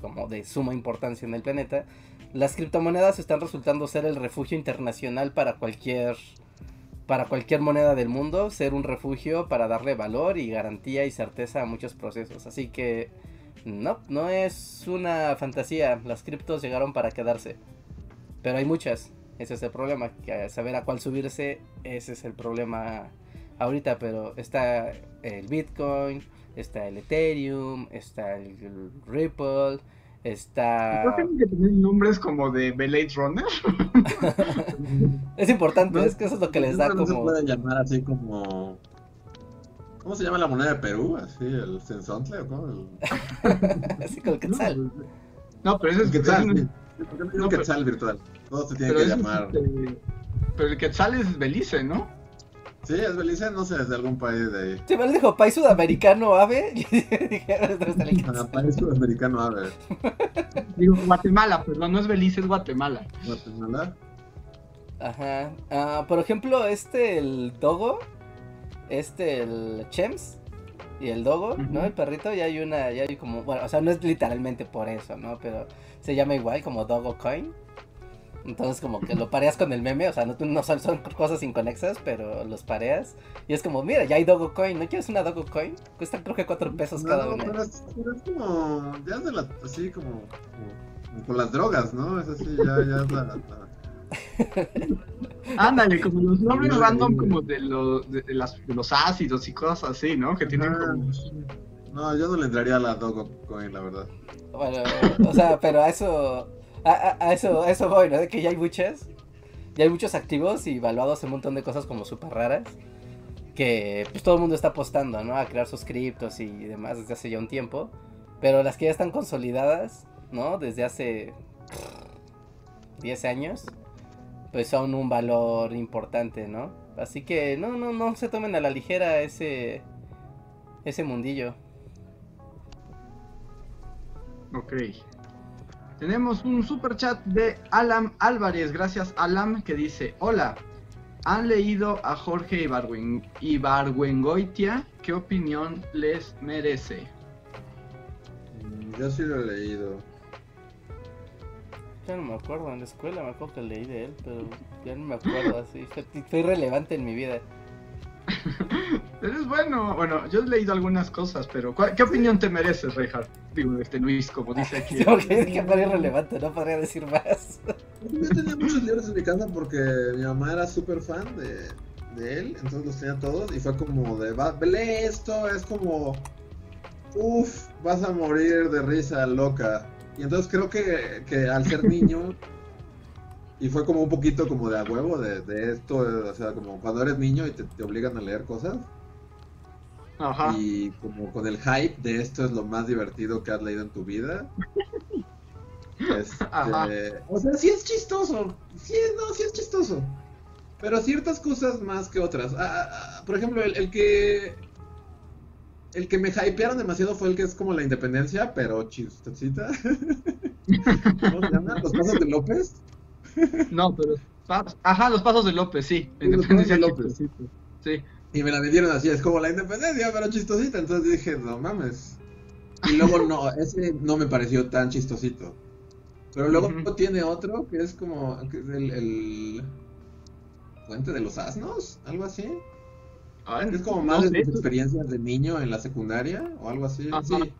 como de suma importancia en el planeta, las criptomonedas están resultando ser el refugio internacional para cualquier para cualquier moneda del mundo ser un refugio para darle valor y garantía y certeza a muchos procesos. Así que no, no es una fantasía. Las criptos llegaron para quedarse. Pero hay muchas. Ese es el problema. Que saber a cuál subirse, ese es el problema ahorita. Pero está el Bitcoin, está el Ethereum, está el Ripple, Está. ¿No tienen que tener nombres como de Blade Runner? es importante, es que eso es lo que les da no como. se puede llamar así como. ¿Cómo se llama la moneda de Perú? Así, el Sensontle o cómo? El... así con el Quetzal. No, pero ese es Quetzal. Sí. ¿Por qué no, Quetzal virtual? Todo se tiene que llamar. Es este... Pero el Quetzal es Belice, ¿no? Sí, es Belice, no sé, es de algún país de ahí. Sí, me dijo, país sudamericano ave. país sudamericano ave. Digo, Guatemala, perdón, no es Belice, es Guatemala. Guatemala. Ajá. Uh, por ejemplo, este, el Dogo. Este, el Chems. Y el Dogo, uh -huh. ¿no? El perrito, ya hay una, ya hay como, bueno, o sea, no es literalmente por eso, ¿no? Pero se llama igual, como Dogo Coin. Entonces como que lo pareas con el meme, o sea, no, no son, son, cosas inconexas, pero los pareas. Y es como, mira, ya hay Dogo Coin, ¿no quieres una Dogo Coin? Cuesta creo que 4 pesos no, cada una. Pero es, pero es como, ya es de la, así como, como, con las drogas, ¿no? Es así, ya, ya es la... la... Ándale, como los nombres random como de, lo, de, de, las, de, los ácidos y cosas así, ¿no? Que tienen ah, como... No, yo no le entraría a la Dogo Coin, la verdad. Bueno, o sea, pero a eso... A, eso, a eso voy, ¿no? De que ya hay muchas. Ya hay muchos activos y valuados en un montón de cosas como súper raras. Que pues todo el mundo está apostando, ¿no? A crear sus criptos y demás desde hace ya un tiempo. Pero las que ya están consolidadas, ¿no? Desde hace 10 años. Pues son un valor importante, ¿no? Así que no, no, no se tomen a la ligera ese, ese mundillo. Ok. Tenemos un super chat de Alam Álvarez, gracias Alam, que dice, hola, ¿han leído a Jorge Ibargüen Ibargüengoitia? ¿Qué opinión les merece? Yo sí lo he leído. Ya no me acuerdo, en la escuela me acuerdo que leí de él, pero ya no me acuerdo así, fue irrelevante en mi vida. Pero es bueno. Bueno, yo he leído algunas cosas, pero ¿qué opinión te mereces, Reinhardt? Digo, este Luis, como dice aquí. Tengo que decir que irrelevante, no podría decir más. Yo tenía muchos libros en mi casa porque mi mamá era súper fan de, de, él, entonces los tenía todos y fue como de, va, lee esto, es como, uff, vas a morir de risa loca. Y entonces creo que, que al ser niño y fue como un poquito como de a huevo de, de esto, o sea, como cuando eres niño y te, te, obligan a leer cosas. Ajá. Y como con el hype de esto es lo más divertido que has leído en tu vida. Este, Ajá. O sea, sí es chistoso. Sí, no, sí es chistoso. Pero ciertas cosas más que otras. Ah, ah, por ejemplo, el, el, que. El que me hypearon demasiado fue el que es como la independencia, pero chistosita. ¿Cómo se llama? ¿Los pasos de López? No, pero Ajá, los pasos de López, sí. Sí, los Independencia de López. Sí. Y me la vendieron así, es como la independencia, pero chistosita. Entonces dije, no mames. Y luego no, ese no me pareció tan chistosito. Pero luego Ujú. tiene otro que es como que es el, el Puente de los Asnos, algo así. Ay, Es como no más de tus experiencias de niño en la secundaria o algo así. Ajá. Sí.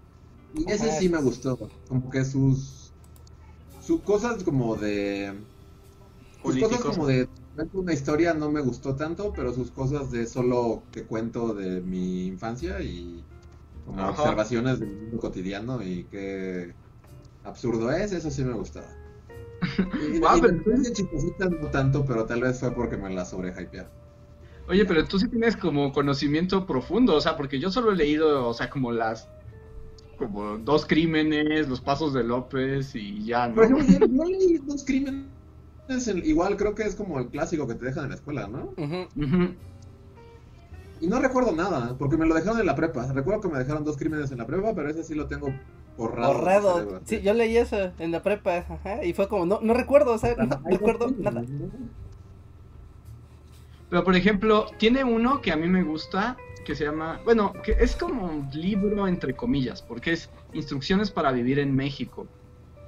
Y ese sí me gustó. Como que sus. Sus cosas como de. Sus cosas como de. Una historia no me gustó tanto, pero sus cosas de solo que cuento de mi infancia y como Ajá. observaciones del mundo cotidiano y qué absurdo es, eso sí me gustaba. Y, Guau, y pero Independencia chistosita no tanto, pero tal vez fue porque me la sobrehypearon. Oye, pero tú sí tienes como conocimiento profundo, o sea, porque yo solo he leído, o sea, como las como dos crímenes, los pasos de López y ya, ¿no? Por ejemplo, yo, yo leí dos crímenes, en- igual creo que es como el clásico que te dejan en la escuela, ¿no? Ujú. Ujú. Y no recuerdo nada, porque me lo dejaron en la prepa. Recuerdo que me dejaron dos crímenes en la prepa, pero ese sí lo tengo borrado. Borrado. Sí, yo leí eso en la prepa, ajá, y fue como, no, no recuerdo, o sea, no recuerdo crímenes, nada. ¿no? Pero por ejemplo, tiene uno que a mí me gusta, que se llama, bueno, que es como un libro entre comillas, porque es Instrucciones para vivir en México.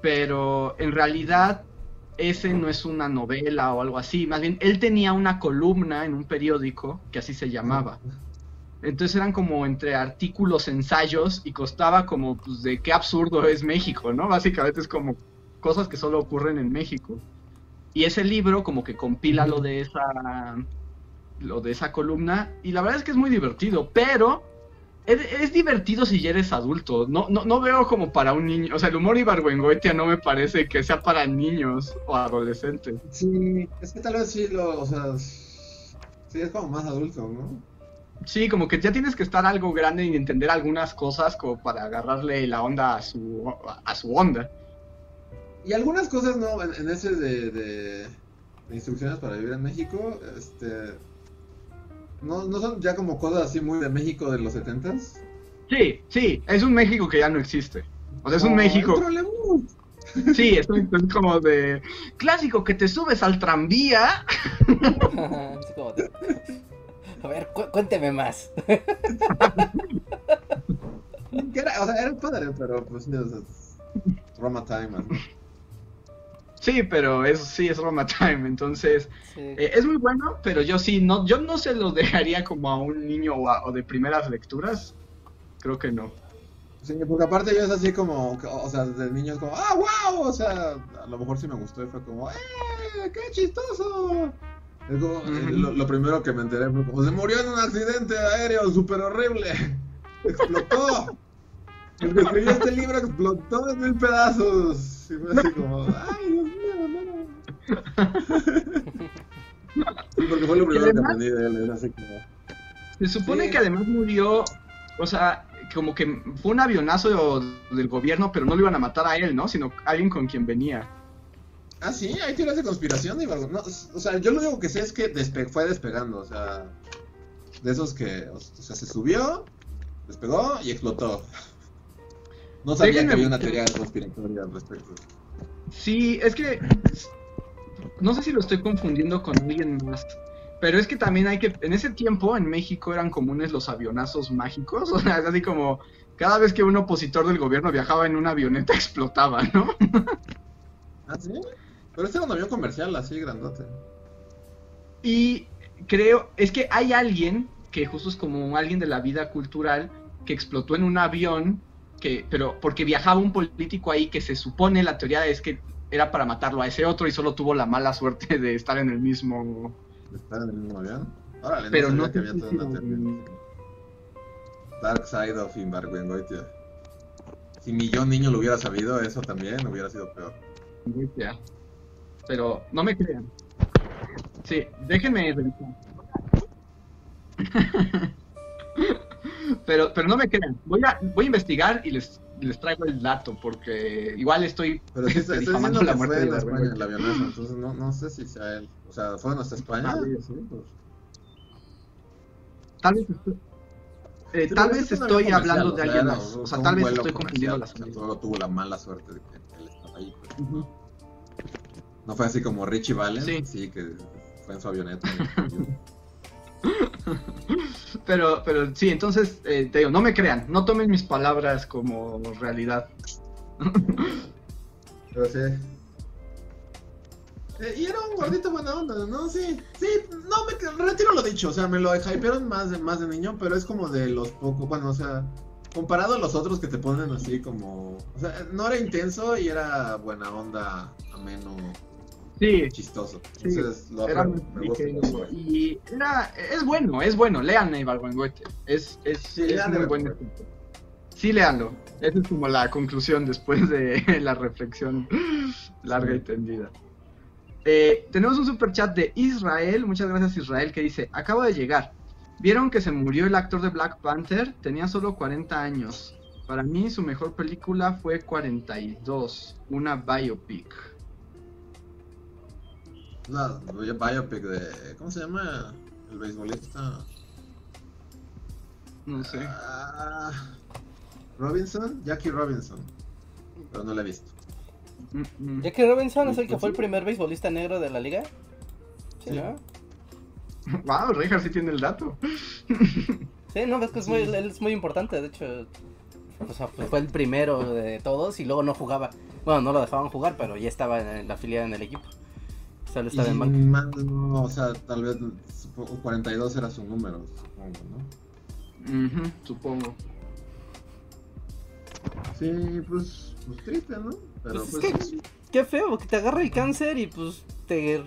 Pero en realidad ese no es una novela o algo así, más bien él tenía una columna en un periódico que así se llamaba. Entonces eran como entre artículos, ensayos y costaba como pues de qué absurdo es México, ¿no? Básicamente es como cosas que solo ocurren en México. Y ese libro como que compila lo de esa lo de esa columna y la verdad es que es muy divertido, pero es, es divertido si ya eres adulto. No, no, no veo como para un niño, o sea, el humor Ibargüengoitia no me parece que sea para niños o adolescentes. Sí, es que tal vez sí lo, o sea, sí es como más adulto, ¿no? Sí, como que ya tienes que estar algo grande y entender algunas cosas como para agarrarle la onda a su, a su onda. Y algunas cosas, ¿no? En, en ese de, de, de instrucciones para vivir en México, este... ¿no, ¿No son ya como cosas así muy de México de los setentas? Sí, sí, es un México que ya no existe. O sea, es un No, México. Sí, es, un- es como de clásico que te subes al tranvía. A ver, cu- cuénteme más. Era, o sea, era padre, pero pues Roma Time, ¿no? Sí, pero es, sí, es Roma Time, entonces Sí. eh, es muy bueno, pero yo sí, no, yo no se lo dejaría como a un niño o, a- o de primeras lecturas, creo que no. Sí, porque aparte yo es así como, o sea, desde niño es como, ¡ah, wow! O sea, a lo mejor sí me gustó y fue como, ¡eh, qué chistoso! Es como, eh, lo, lo primero que me enteré fue como, se murió en un accidente aéreo súper horrible. Explotó. El que escribió este libro explotó en mil pedazos. Y fue así como, ¡ay, Dios mío, porque fue lo primero que además- aprendí de él, así como... Se supone Sí. que además murió, o sea, como que fue un avionazo del gobierno, pero no lo iban a matar a él, ¿no? Sino a alguien con quien venía. Ah, sí, hay teorías de conspiración y algo. No, o sea, yo lo único que sé es que despe- fue despegando, o sea, de esos que, o sea, se subió, despegó y explotó. No sabía Déjenme que había una teoría conspiratoria al respecto. Sí, es que no sé si lo estoy confundiendo con alguien más, pero es que también hay que, en ese tiempo en México eran comunes los avionazos mágicos, o sea, es así como cada vez que un opositor del gobierno viajaba en una avioneta explotaba, ¿no? Ah, sí. Pero este era un avión comercial, así grandote. Y creo, es que hay alguien que justo es como alguien de la vida cultural que explotó en un avión, que, pero porque viajaba un político ahí que se supone, la teoría es que era para matarlo a ese otro y solo tuvo la mala suerte de estar en el mismo ¿Estar en el mismo avión? Órale, Pero no no que había toda una teoría. Dark Side of Imbargüengoitia. Si ni yo niño lo hubiera sabido, eso también hubiera sido peor. Pero no me crean. Sí, déjenme revisar. pero, pero no me crean. Voy a, voy a investigar y les, les traigo el dato porque igual estoy Pero sí, estoy, diciendo la muerte de en España Ibargüengoitia. avionazo, entonces no, no sé si sea él. O sea, ¿fue en nuestra España? Ah, sí. Sí, pues. Tal vez eh, tal vez estoy avión hablando de alguien más. O sea, tal vez estoy confundiendo las cosas. Solo tuvo la mala suerte de que él estaba ahí. pues. No fue así como Richie Valens, Sí. sí, que fue en su avioneta. Pero, pero sí, entonces, eh, te digo, no me crean, no tomen mis palabras como realidad. Pero sí. Eh, y era un gordito buena onda, ¿no? Sí, sí, no me retiro lo dicho, o sea, me lo hypearon más de, más de niño, pero es como de los pocos, bueno, o sea, comparado a los otros que te ponen así como, o sea, no era intenso y era buena onda, ameno, Sí, chistoso. Sí, Entonces, lo era me gusta y era, es bueno, es bueno, lean Neighborhood es, es, es lean muy buen escritor. Sí, leanlo. Esa es como la conclusión después de la reflexión larga Sí. y tendida. Eh, tenemos un super chat de Israel, muchas gracias Israel, que dice, acabo de llegar. ¿Vieron que se murió el actor de Black Panther? Tenía solo 40 años. Para mí su mejor película fue 42, una biopic. La biopic de, ¿cómo se llama? El beisbolista. No sé. Ah, Robinson, Jackie Robinson. Pero no la he visto. Mm, mm. Jackie Robinson es el que fue el primer beisbolista negro de la liga. Sí, Sí. ¿no? Wow, Richard sí tiene el dato. Sí, no, ves que es muy, él es muy importante, de hecho. O sea, pues fue el primero de todos y luego no jugaba. Bueno, no lo dejaban jugar, pero ya estaba en la afiliada en el equipo. En Y banca. más no, o sea, tal vez supo- 42 era su número, supongo, ¿no? Supongo. Sí, pues, pues triste, ¿no? Pero Pues es pues, que- Qué feo, que te agarra el cáncer y pues te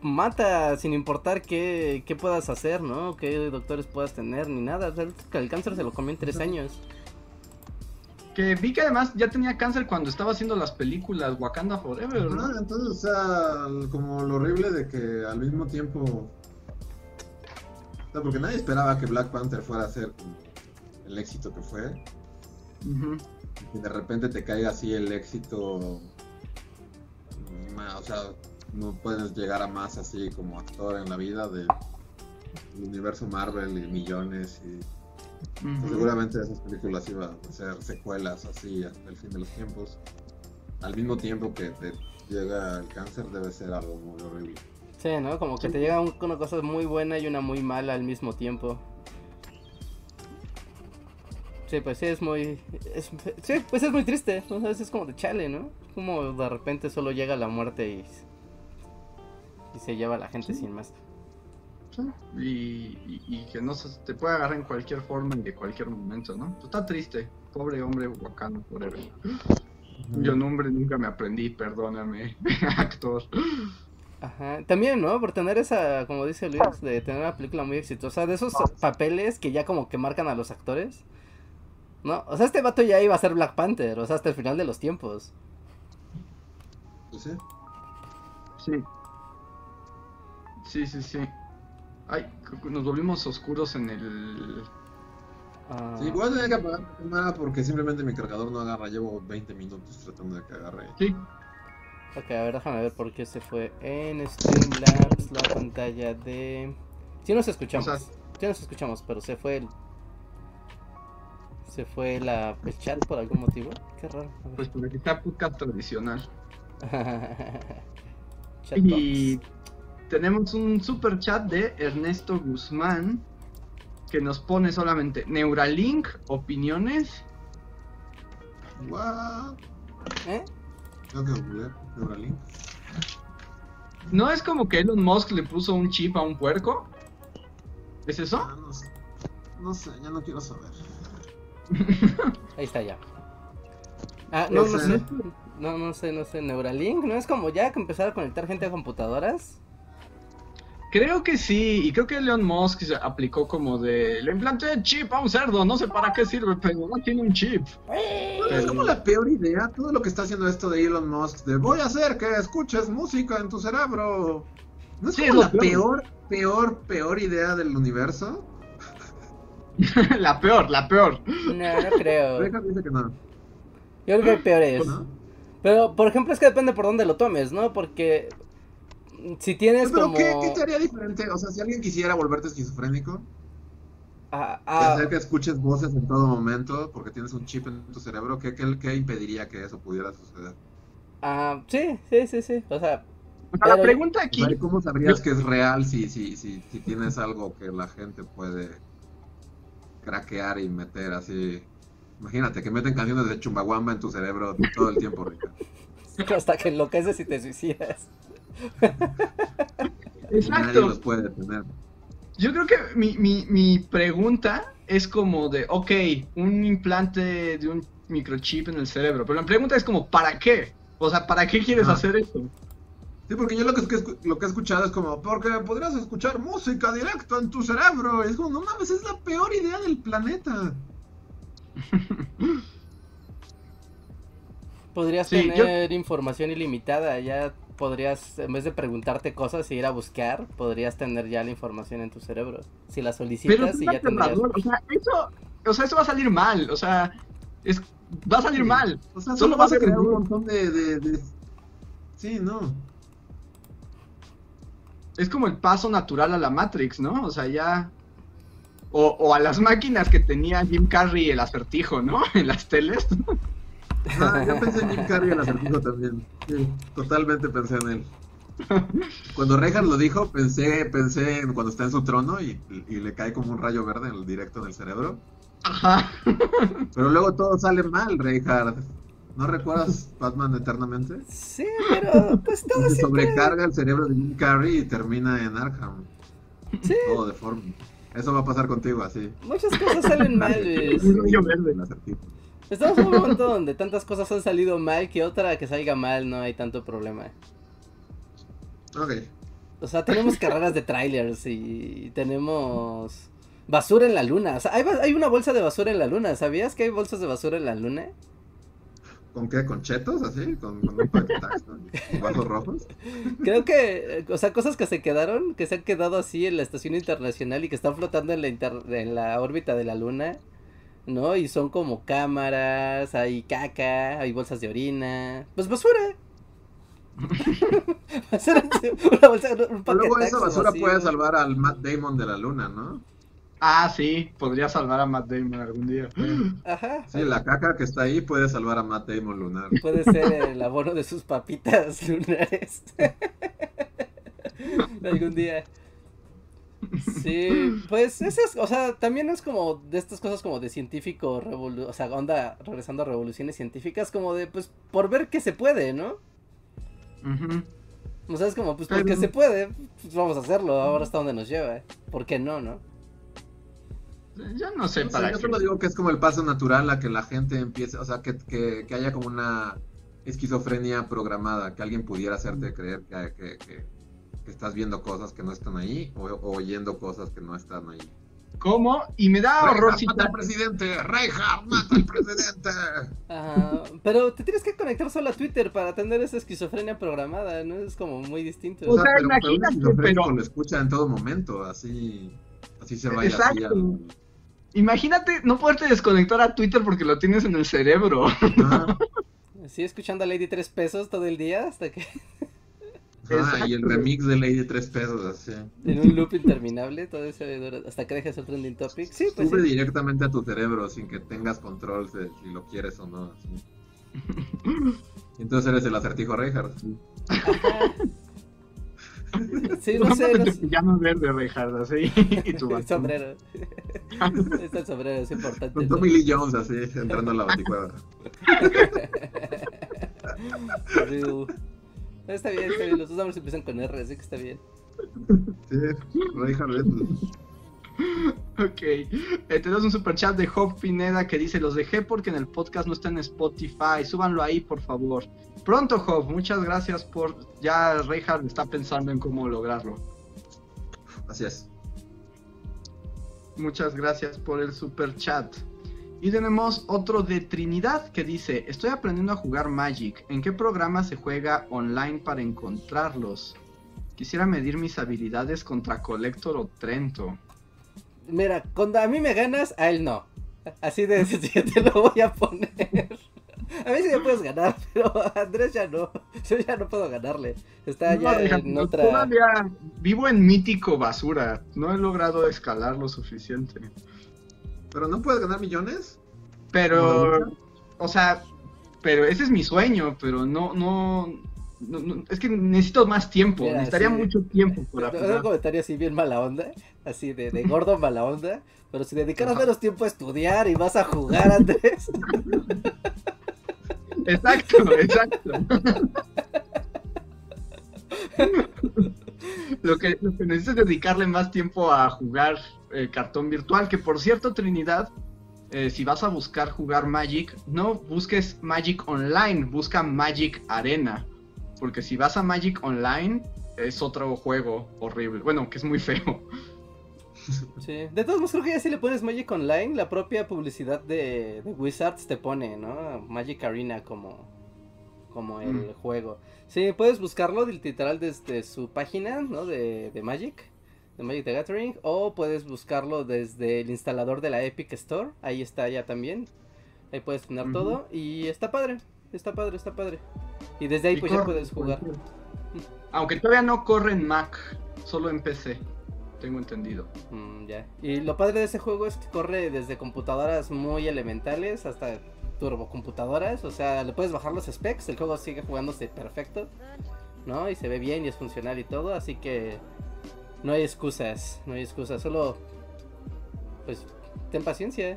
mata sin importar qué, qué puedas hacer, ¿no? Qué doctores puedas tener, ni nada. O sea, el cáncer se lo comió en tres años. Que vi que además ya tenía cáncer cuando estaba haciendo las películas Wakanda Forever, ¿no? entonces, o sea, como lo horrible de que al mismo tiempo. O sea, porque nadie esperaba que Black Panther fuera a ser el éxito que fue. Y de repente te caiga así el éxito. O sea, no puedes llegar a más así como actor en la vida de el universo Marvel y millones y Ujú. seguramente esas películas iban a ser secuelas así hasta el fin de los tiempos. Al mismo tiempo que te llega el cáncer debe ser algo muy horrible. Sí, ¿no? Como que te llega un- una cosa muy buena y una muy mala al mismo tiempo. Sí, pues sí, es muy... es- sí, pues es muy triste. ¿no? A veces es como de chale, ¿no? Como de repente solo llega la muerte y... Y se lleva a la gente Sí. sin más. Y, y- y que no se te puede agarrar en cualquier forma y de cualquier momento, ¿no? Pues está triste. Pobre hombre Wakanda Forever. Yo nombre nunca me aprendí, perdóname, actor. Ajá, también, ¿no? Por tener esa, como dice Luis, de tener una película muy exitosa, de esos papeles que ya como que marcan a los actores. ¿No? O sea, este vato ya iba a ser Black Panther, o sea, hasta el final de los tiempos. Sí. Sí. Sí, sí, sí. Ay, nos volvimos oscuros en el... Ah, Sí, voy a tener que apagar la cámara porque simplemente mi cargador no agarra. Llevo 20 minutos tratando de que agarre. Sí. Ok, a ver, déjame ver por qué se fue en Streamlabs la pantalla de... Sí nos escuchamos, O sea- sí nos escuchamos, pero se fue el... Se fue la, el chat por algún motivo. Qué raro. Pues porque está podcast tradicional. Chatbox. Y tenemos un super chat de Ernesto Guzmán que nos pone solamente Neuralink, opiniones. What? ¿Eh? Tengo que googlear Neuralink. ¿No es como que Elon Musk le puso un chip a un puerco? ¿Es eso? Ah, no sé. No sé, ya no quiero saber. Ahí está ya. Ah, no, no sé. No, no sé, no sé. Neuralink, ¿no es como ya que empezar a conectar gente a computadoras? Creo que sí, y creo que Elon Musk se aplicó como de le implanté chip a un cerdo, no sé para qué sirve, pero no tiene un chip. Es como la peor idea, todo lo que está haciendo esto de Elon Musk, de voy a hacer que escuches música en tu cerebro. ¿No es Sí, como es la peor, peor, peor idea del universo? la peor, la peor. No, no creo. Dice que no. Yo creo que hay peores. ¿No? Pero, por ejemplo, es que depende por dónde lo tomes, ¿no? Porque si tienes Pero como... ¿qué, ¿qué te haría diferente? O sea, si alguien quisiera volverte esquizofrénico, Ah, ah, hacer que escuches voces en todo momento porque tienes un chip en tu cerebro, ¿qué, qué, qué impediría que eso pudiera suceder? ah, sí, sí, sí, sí. O sea, O sea, la Pero- pregunta aquí. ¿Cómo sabrías que es real si, si, si, si tienes algo que la gente puede craquear y meter así? Imagínate que meten canciones de Chumbawamba en tu cerebro todo el tiempo, Ricardo. Hasta que enloqueces y te suicidas. Nadie Exacto. los puede detener. Yo creo que mi, mi, mi pregunta es como de, ok, un implante de un microchip en el cerebro, pero la pregunta es como, ¿para qué? O sea, ¿para qué quieres Ah. hacer eso? Sí, porque yo lo que, lo que he escuchado es como, porque podrías escuchar música directo en tu cerebro. Y es como, no mames, es la peor idea del planeta. Podrías Sí, yo- tener información ilimitada, ya podrías, en vez de preguntarte cosas y ir a buscar, podrías tener ya la información en tu cerebro. Si la Pero solicitas es y ya tendrías... o sea, eso, o sea, eso va a salir mal, o sea, es, va a salir Sí. mal. O sea, Solo solo va a vas a crear un un- montón de, de, de- Sí, no. Es como el paso natural a la Matrix, ¿no? O sea, ya... O, o a las máquinas que tenía Jim Carrey el acertijo, ¿no? En las teles. Ah, yo pensé en Jim Carrey el acertijo también. Sí, totalmente pensé en él. Cuando Reinhardt lo dijo, pensé, pensé en cuando está en su trono y, y le cae como un rayo verde en el directo en el cerebro. Ajá. Pero luego todo sale mal, Reinhardt. ¿No recuerdas Batman eternamente? Sí, pero pues todo Se siempre... sobrecarga el cerebro de Jim Carrey y termina en Arkham. Sí, Todo deforme. Eso va a pasar contigo así. muchas cosas salen mal, Luis. Estamos en un momento donde tantas cosas han salido mal que otra que salga mal no hay tanto problema. Ok. O sea, tenemos carreras de trailers y tenemos basura en la luna. O sea, hay, una bolsa de basura en la luna. ¿Sabías que hay bolsas de basura en la luna? ¿Con qué? ¿Con chetos así? ¿Con, con un paquetazo? ¿Con vasos rojos? Creo que, eh, o sea, cosas que se quedaron, que se han quedado así en la estación internacional y que están flotando en la, inter- en la órbita de la luna, ¿no? Y son como cámaras, hay caca, hay bolsas de orina. Pues basura. basura, una bolsa, un Pero luego esa basura puede salvar al Matt Damon de la luna, ¿no? Ah, sí, podría salvar a Matt Damon algún día. Ajá. Sí, la caca que está ahí puede salvar a Matt Damon lunar. Puede ser el abono de sus papitas lunares. Algún día. Sí, pues eso es, o sea, también es como de estas cosas como de científico, revolu o sea, onda regresando a revoluciones científicas, como de, pues, por ver que se puede, ¿no? Ujú. O sea, es como, pues, porque Pero- se puede, pues vamos a hacerlo, ahora hasta donde nos lleva. ¿Por qué no, no? Yo no sé No sé, para yo solo digo que es como el paso natural a que la gente empiece, o sea, que, que, que haya como una esquizofrenia programada, que alguien pudiera hacerte creer que, que, que- que estás viendo cosas que no están ahí o, o oyendo cosas que no están ahí. ¿Cómo? Y me da horror Reinhardt, mata al presidente, Reinhardt, mata al presidente. Ajá, pero te tienes que conectar solo a Twitter para tener esa esquizofrenia programada, ¿no? Es como muy distinto. O sea, pero- pero un imagínate, esquizofrénico pero- lo escucha en todo momento, así, así se vaya así Exacto. al- Imagínate no poderte desconectar a Twitter porque lo tienes en el cerebro. Ajá. Sí, escuchando a Lady 3 pesos todo el día hasta que Ajá, y el remix de Ley de tres pesos, así. en un loop interminable, todo eso hasta que dejes el trending topic. Sí, pues Sube sí. directamente a tu cerebro sin que tengas control de si lo quieres o no. así. Entonces eres el acertijo Reinhardt. Sí, no sé, no tu sé. pijama verde, Reinhardt, así. Y tu El sombrero. Está el sombrero, es importante. Con ¿no? Tommy Lee Jones así, entrando a la baticueva. Está bien, está bien. Los dos nombres empiezan con R, así que está bien. Sí, Reinhardt Ok. Eh, tenemos un super chat de Job Pineda que dice: Los dejé porque en el podcast no está en Spotify. Súbanlo ahí, por favor. Pronto, Job. Muchas gracias por. Ya Reinhardt está pensando en cómo lograrlo. Así es. Muchas gracias por el super chat. Y tenemos otro de Trinidad que dice, estoy aprendiendo a jugar Magic. ¿En qué programa se juega online para encontrarlos? Quisiera medir mis habilidades contra Collector o Trento. Mira, cuando a mí me ganas, a él no. Así de sencillo te lo voy a poner. A mí sí me puedes ganar, pero a Andrés ya no. Yo ya no puedo ganarle. Está No, ya en no, otra. Todavía vivo en mítico basura. No he logrado escalar lo suficiente. ¿Pero no puedes ganar millones? Pero, o sea, pero ese es mi sueño, pero no, no, no, no, es que necesito más tiempo, Mira, necesitaría sí. mucho tiempo para Un comentario así bien mala onda, así de, de gordo mala onda, pero si dedicaras menos tiempo a estudiar y vas a jugar antes. Exacto, exacto. lo, que, lo que necesito es dedicarle más tiempo a jugar eh, cartón virtual, que por cierto, Trinidad, eh, si vas a buscar jugar Magic, no busques Magic Online, busca Magic Arena. Porque si vas a Magic Online, es otro juego horrible. Bueno, que es muy feo. Sí. De todos modos, creo que ya si le pones Magic Online, la propia publicidad de, de Wizards te pone, ¿no? Magic Arena como, como el Mm. juego. Sí, puedes buscarlo literal desde su página, ¿no? De, de Magic, de Magic the Gathering, o puedes buscarlo desde el instalador de la Epic Store, ahí está ya también. Ahí puedes tener todo y está padre, está padre, está padre. Y desde ahí Y pues ya puedes jugar. Aunque todavía no corre en Mac, solo en PC. Tengo entendido. Mm, ya. Y lo padre de ese juego es que corre desde computadoras muy elementales hasta turbocomputadoras. O sea, le puedes bajar los specs, el juego sigue jugándose perfecto, ¿no? Y se ve bien y es funcional y todo, así que no hay excusas, no hay excusas, solo pues ten paciencia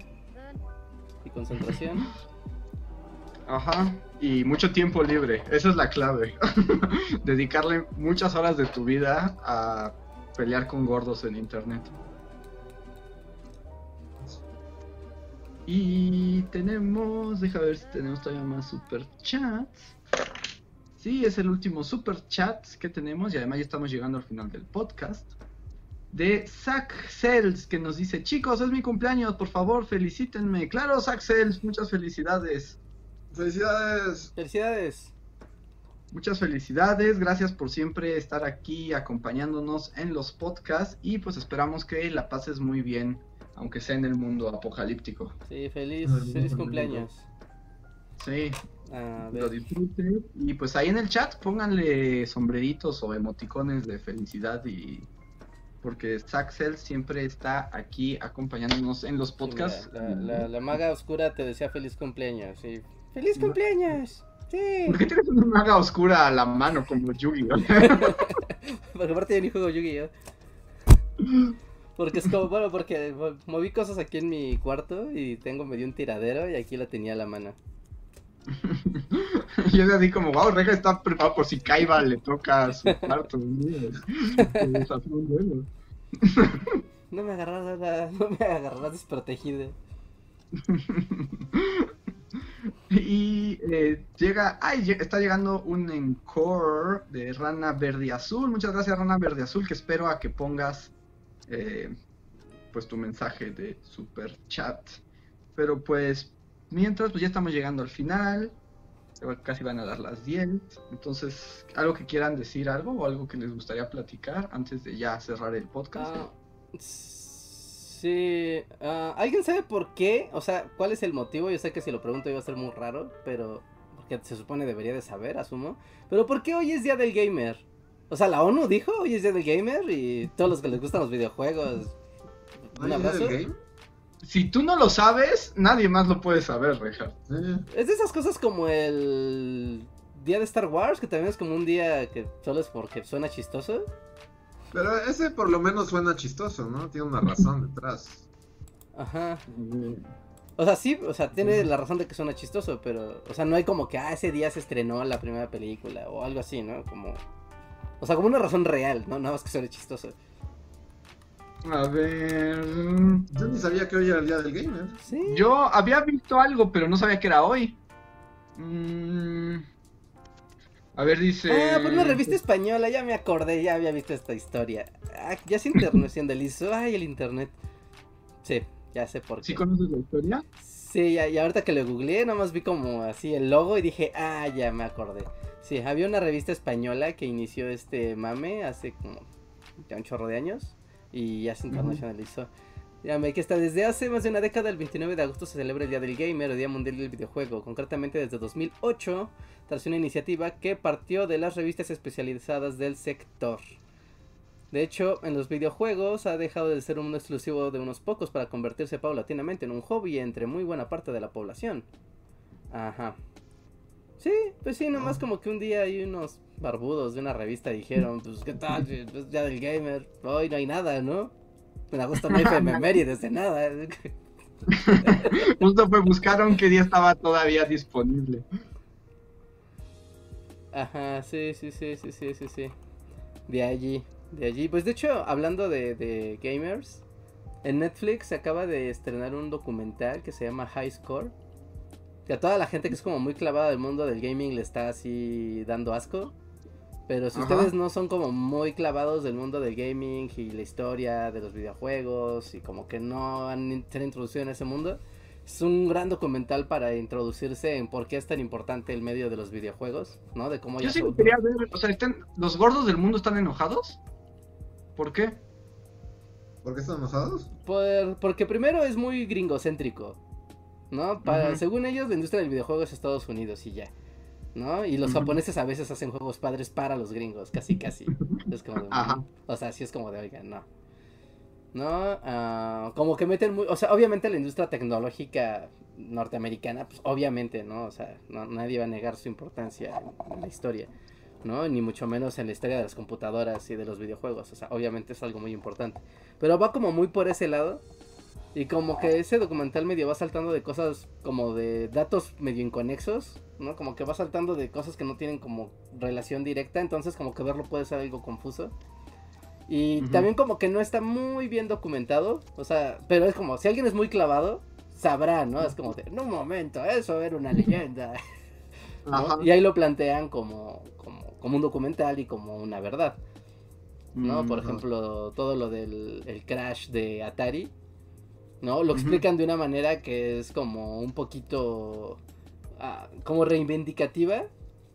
y concentración. Ajá. Y mucho tiempo libre. Esa es la clave. Dedicarle muchas horas de tu vida a pelear con gordos en internet. Y tenemos, deja ver si tenemos todavía más super chats. Sí, es el último super chat que tenemos y además ya estamos llegando al final del podcast. De Zach Cells que nos dice, chicos, es mi cumpleaños, por favor, felicítenme. Claro, Zach Cells, muchas felicidades. ¡Felicidades! Felicidades. Muchas felicidades, gracias por siempre estar aquí acompañándonos en los podcasts y pues esperamos que la pases muy bien, aunque sea en el mundo apocalíptico. Sí, feliz, feliz cumpleaños. Sí, A lo disfruten y pues ahí en el chat pónganle sombreritos o emoticones de felicidad y porque Saxel siempre está aquí acompañándonos en los Sí, podcasts. mira, la, la- la maga oscura te decía feliz cumpleaños. Sí. ¡Feliz cumpleaños! Sí. ¿Por qué tienes una maga oscura a la mano como Yugi? Porque aparte yo ni juego Yu-Gi-Oh! Porque es como, bueno, porque mo- moví cosas aquí en mi cuarto y tengo medio un tiradero y aquí la tenía a la mano. Y es así como, wow, Reja está preparado por si Kaiba le toca a su duelo. No me agarrarás, no me agarrarás desprotegida. Y eh, llega, ay, está llegando un encore de Rana Verde Azul. Muchas gracias, Rana Verde Azul, que espero a que pongas eh, pues tu mensaje de super chat. Pero pues, mientras, pues ya estamos llegando al final. Casi van a dar las 10. Entonces, ¿algo que quieran decir algo o algo que les gustaría platicar antes de ya cerrar el podcast? Ah, sí. ah, ¿Alguien sabe por qué? O sea, ¿cuál es el motivo? Yo sé que si lo pregunto iba a ser muy raro, pero. Porque se supone debería de saber, asumo. Pero ¿por qué hoy es día del gamer? O sea, la ONU dijo hoy es día del gamer y todos los que les gustan los videojuegos. ¿No Un hay idea abrazo. del game? Si tú no lo sabes, nadie más lo puede saber. Sí. Es de esas cosas como el día de Star Wars, que también es como un día que solo es porque suena chistoso. Pero ese por lo menos suena chistoso, ¿no? Tiene una razón detrás. Ajá. O sea, sí, o sea, tiene la razón de que suena chistoso, pero, o sea, no hay como que, ah, ese día se estrenó la primera película o algo así, ¿no? Como, o sea, como una razón real, ¿no? Nada más que suene chistoso. A ver. Yo ni sabía que hoy era el día del gamer. Sí. Yo había visto algo, pero no sabía que era hoy. Mm, A ver, dice. Ah, por una revista española, ya me acordé, ya había visto esta historia. Ah, ya se internacionalizó, ay, el internet. Sí, ya sé por qué. ¿Sí conoces la historia? Sí, ya, y ahorita que lo googleé, nada más vi como así el logo y dije, ah, ya me acordé. Sí, había una revista española que inició este mame hace como ya un chorro de años y ya se internacionalizó. Dígame que está desde hace más de una década, el 29 de agosto se celebra el Día del Gamer o Día Mundial del Videojuego, concretamente desde 2008, tras una iniciativa que partió de las revistas especializadas del sector. De hecho, en los videojuegos ha dejado de ser un exclusivo de unos pocos para convertirse paulatinamente en un hobby entre muy buena parte de la población. Ajá. Sí, pues sí, nomás como que un día hay unos barbudos de una revista dijeron, pues qué tal, pues ya del gamer, hoy no hay nada, ¿no? En agosto no hay efemérides de nada. Justo fue, buscaron qué día estaba todavía disponible. Ajá, sí, sí, sí, sí, sí, sí, sí. De allí, de allí. Pues de hecho, hablando de, de gamers, en Netflix se acaba de estrenar un documental que se llama High Score. Que a toda la gente que es como muy clavada del mundo del gaming le está así dando asco. Pero si Ajá. ustedes no son como muy clavados del mundo del gaming y la historia de los videojuegos y como que no han in- se han introducido en ese mundo, es un gran documental para introducirse en por qué es tan importante el medio de los videojuegos, ¿no? De cómo Yo ya sí quería ver, o sea, están- ¿los gordos del mundo están enojados? ¿Por qué? ¿Por qué están enojados? Por- porque primero es muy gringocéntrico, ¿no? Para. Según ellos, la industria del videojuego es Estados Unidos y ya, ¿no? Y los japoneses a veces hacen juegos padres para los gringos, casi, casi. Es como de, Ajá. O sea, sí es como de, oigan, no. ¿No? Ah, como que meten muy... O sea, obviamente la industria tecnológica norteamericana, pues obviamente, ¿no? O sea, no- nadie va a negar su importancia en, en la historia, ¿no? Ni mucho menos en la historia de las computadoras y de los videojuegos. O sea, obviamente es algo muy importante. Pero va como muy por ese lado. Y como que ese documental medio va saltando de cosas como de datos medio inconexos, ¿no? Como que va saltando de cosas que no tienen como relación directa, entonces como que verlo puede ser algo confuso. Y también como que no está muy bien documentado, o sea, pero es como, si alguien es muy clavado, sabrá, ¿no? Es como de, en un momento, eso era una leyenda. ¿no? Y ahí lo plantean como, como, como un documental y como una verdad. ¿no? Mm, Por ajá. ejemplo, todo lo del el crash de Atari, ¿no? Lo explican de una manera que es como un poquito ah, como reivindicativa,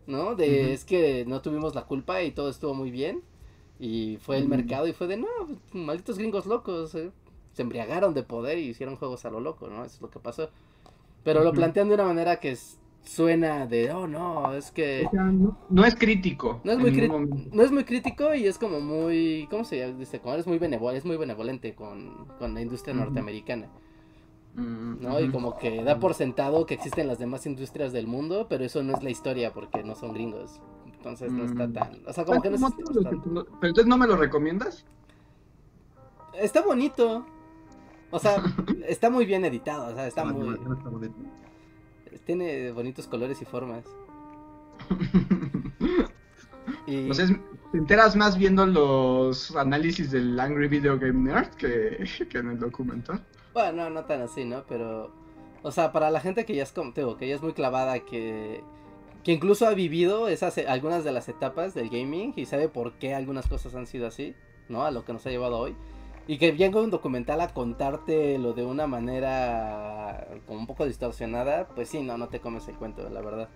¿no? De es que no tuvimos la culpa y todo estuvo muy bien y fue el mercado y fue de no, malditos gringos locos, eh, se embriagaron de poder y hicieron juegos a lo loco, ¿no? Eso es lo que pasó. Pero lo plantean de una manera que es- suena de, oh no, es que... O sea, no, no es crítico. No es, muy cri- no es muy crítico y es como muy, ¿cómo se llama? Dice, como es muy benevolente, es muy benevolente con, con la industria norteamericana, Mm, ¿no? Y como que da por sentado que existen las demás industrias del mundo, pero eso no es la historia porque no son gringos. Entonces no está Mm. tan, o sea, como que no ¿Cómo es- Pero entonces no me lo recomiendas. está bonito. O sea, está muy bien editado, o sea, está La muy está. Tiene bonitos colores y formas. Y O sea, es- te enteras más viendo los análisis del Angry Video Game Nerd que, que en el documental. Bueno, no, no tan así, ¿no? Pero, o sea, para la gente que ya es como, digo, que ya es muy clavada, que, que incluso ha vivido esas, eh, algunas de las etapas del gaming y sabe por qué algunas cosas han sido así, ¿no? A lo que nos ha llevado hoy. Y que venga un documental a contarte lo de una manera como un poco distorsionada, pues sí, no, no te comes el cuento, la verdad.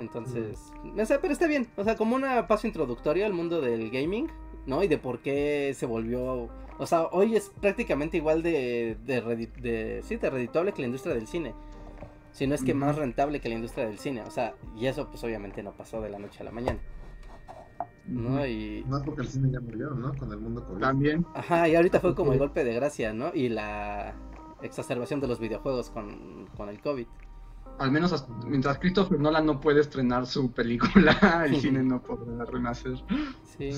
Entonces, o sea, pero está bien, o sea, como un paso introductorio al mundo del gaming, ¿no? Y de por qué se volvió, o sea, hoy es prácticamente igual de, de, de- sí, de redituable que la industria del cine. Si no es que más rentable que la industria del cine, o sea, y eso pues obviamente no pasó de la noche a la mañana, ¿no? Y, Más porque el cine ya murió, ¿no? Con el mundo COVID. También. ajá, y ahorita fue como el golpe de gracia, ¿no? Y la exacerbación de los videojuegos con, con el COVID. Al menos hasta- mientras Christopher Nolan no puede estrenar su película, el cine no podrá renacer. Sí.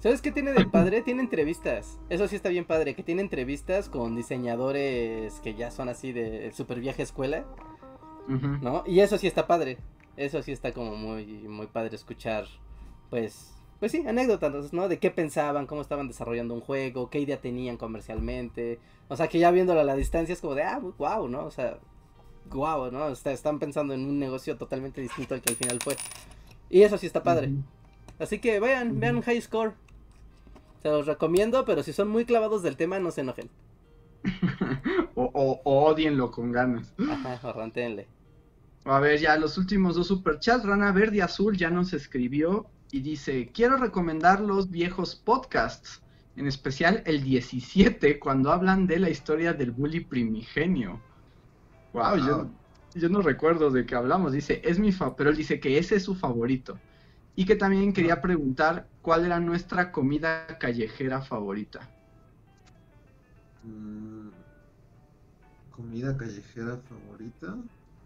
¿Sabes qué tiene de padre? Tiene entrevistas. Eso sí está bien padre, que tiene entrevistas con diseñadores que ya son así de super viaje escuela. ¿no? Y eso sí está padre. Eso sí está como muy muy padre escuchar pues pues sí, anécdotas, ¿no? De qué pensaban, cómo estaban desarrollando un juego, qué idea tenían comercialmente. O sea, que ya viéndolo a la distancia es como de, ah, wow, ¿no? O sea, wow, ¿no? Está- están pensando en un negocio totalmente distinto al que al final fue. Y eso sí está padre. Así que vayan, vean High Score. Se los recomiendo, pero si son muy clavados del tema, no se enojen. o, o, o odienlo con ganas. Ajá, arrantéenle. A ver, ya los últimos dos superchats. Rana Verde y Azul ya nos escribió y dice: Quiero recomendar los viejos podcasts, en especial el 17, cuando hablan de la historia del bully primigenio. Wow, yo, Wow. yo no recuerdo de qué hablamos. Dice: Es mi fa pero él dice que ese es su favorito. Y que también quería preguntar cuál era nuestra comida callejera favorita. Mm, Comida callejera favorita.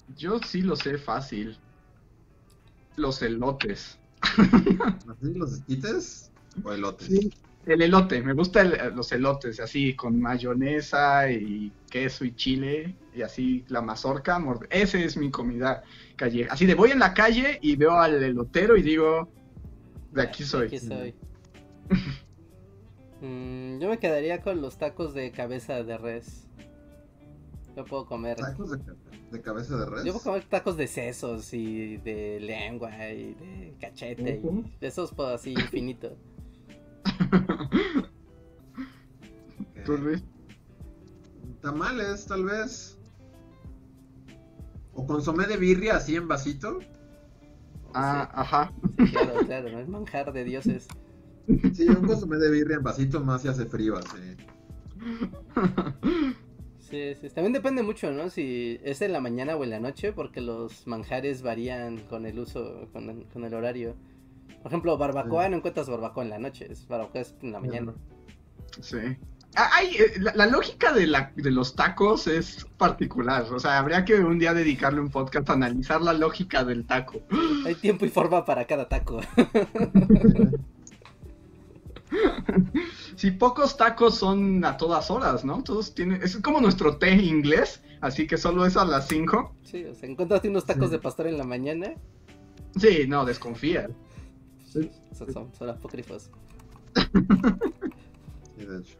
Yo sí lo sé fácil. Los elotes. ¿Así los esquites o elotes? Sí, el elote, me gustan los elotes, así con mayonesa y queso y chile y así la mazorca. morde- Ese es mi comida calle. Así de voy en la calle y veo al elotero y digo, de aquí soy. Aquí soy. Mm, yo me quedaría con los tacos de cabeza de res. Yo puedo comer. ¿Tacos de, de cabeza de res? Yo puedo comer tacos de sesos y de lengua y de cachete y de esos puedo así infinito. Ok. ¿Tú, Luis? Tamales, tal vez. O consomé de birria así en vasito. Ah, ajá. Sí, claro, claro, ¿no? El manjar de dioses. Sí, un consomé de birria en vasito más si hace frío así. Sí, sí. También depende mucho, ¿no? Si es en la mañana o en la noche, porque los manjares varían con el uso, con el, con el horario. Por ejemplo, barbacoa, Sí. no encuentras barbacoa en la noche, es barbacoa es en la mañana. Sí. Ah, ay, eh, la, la lógica de, la, de los tacos es particular. O sea, habría que un día dedicarle un podcast a analizar la lógica del taco. Hay tiempo y forma para cada taco. Si pocos tacos son a todas horas, ¿no? Todos tienen. Es como nuestro té inglés, así que solo es a las 5. Sí, o sea, encontraste unos tacos Sí. de pastor en la mañana, Sí, no, desconfía. son, son, son apócrifos. Sí, de hecho.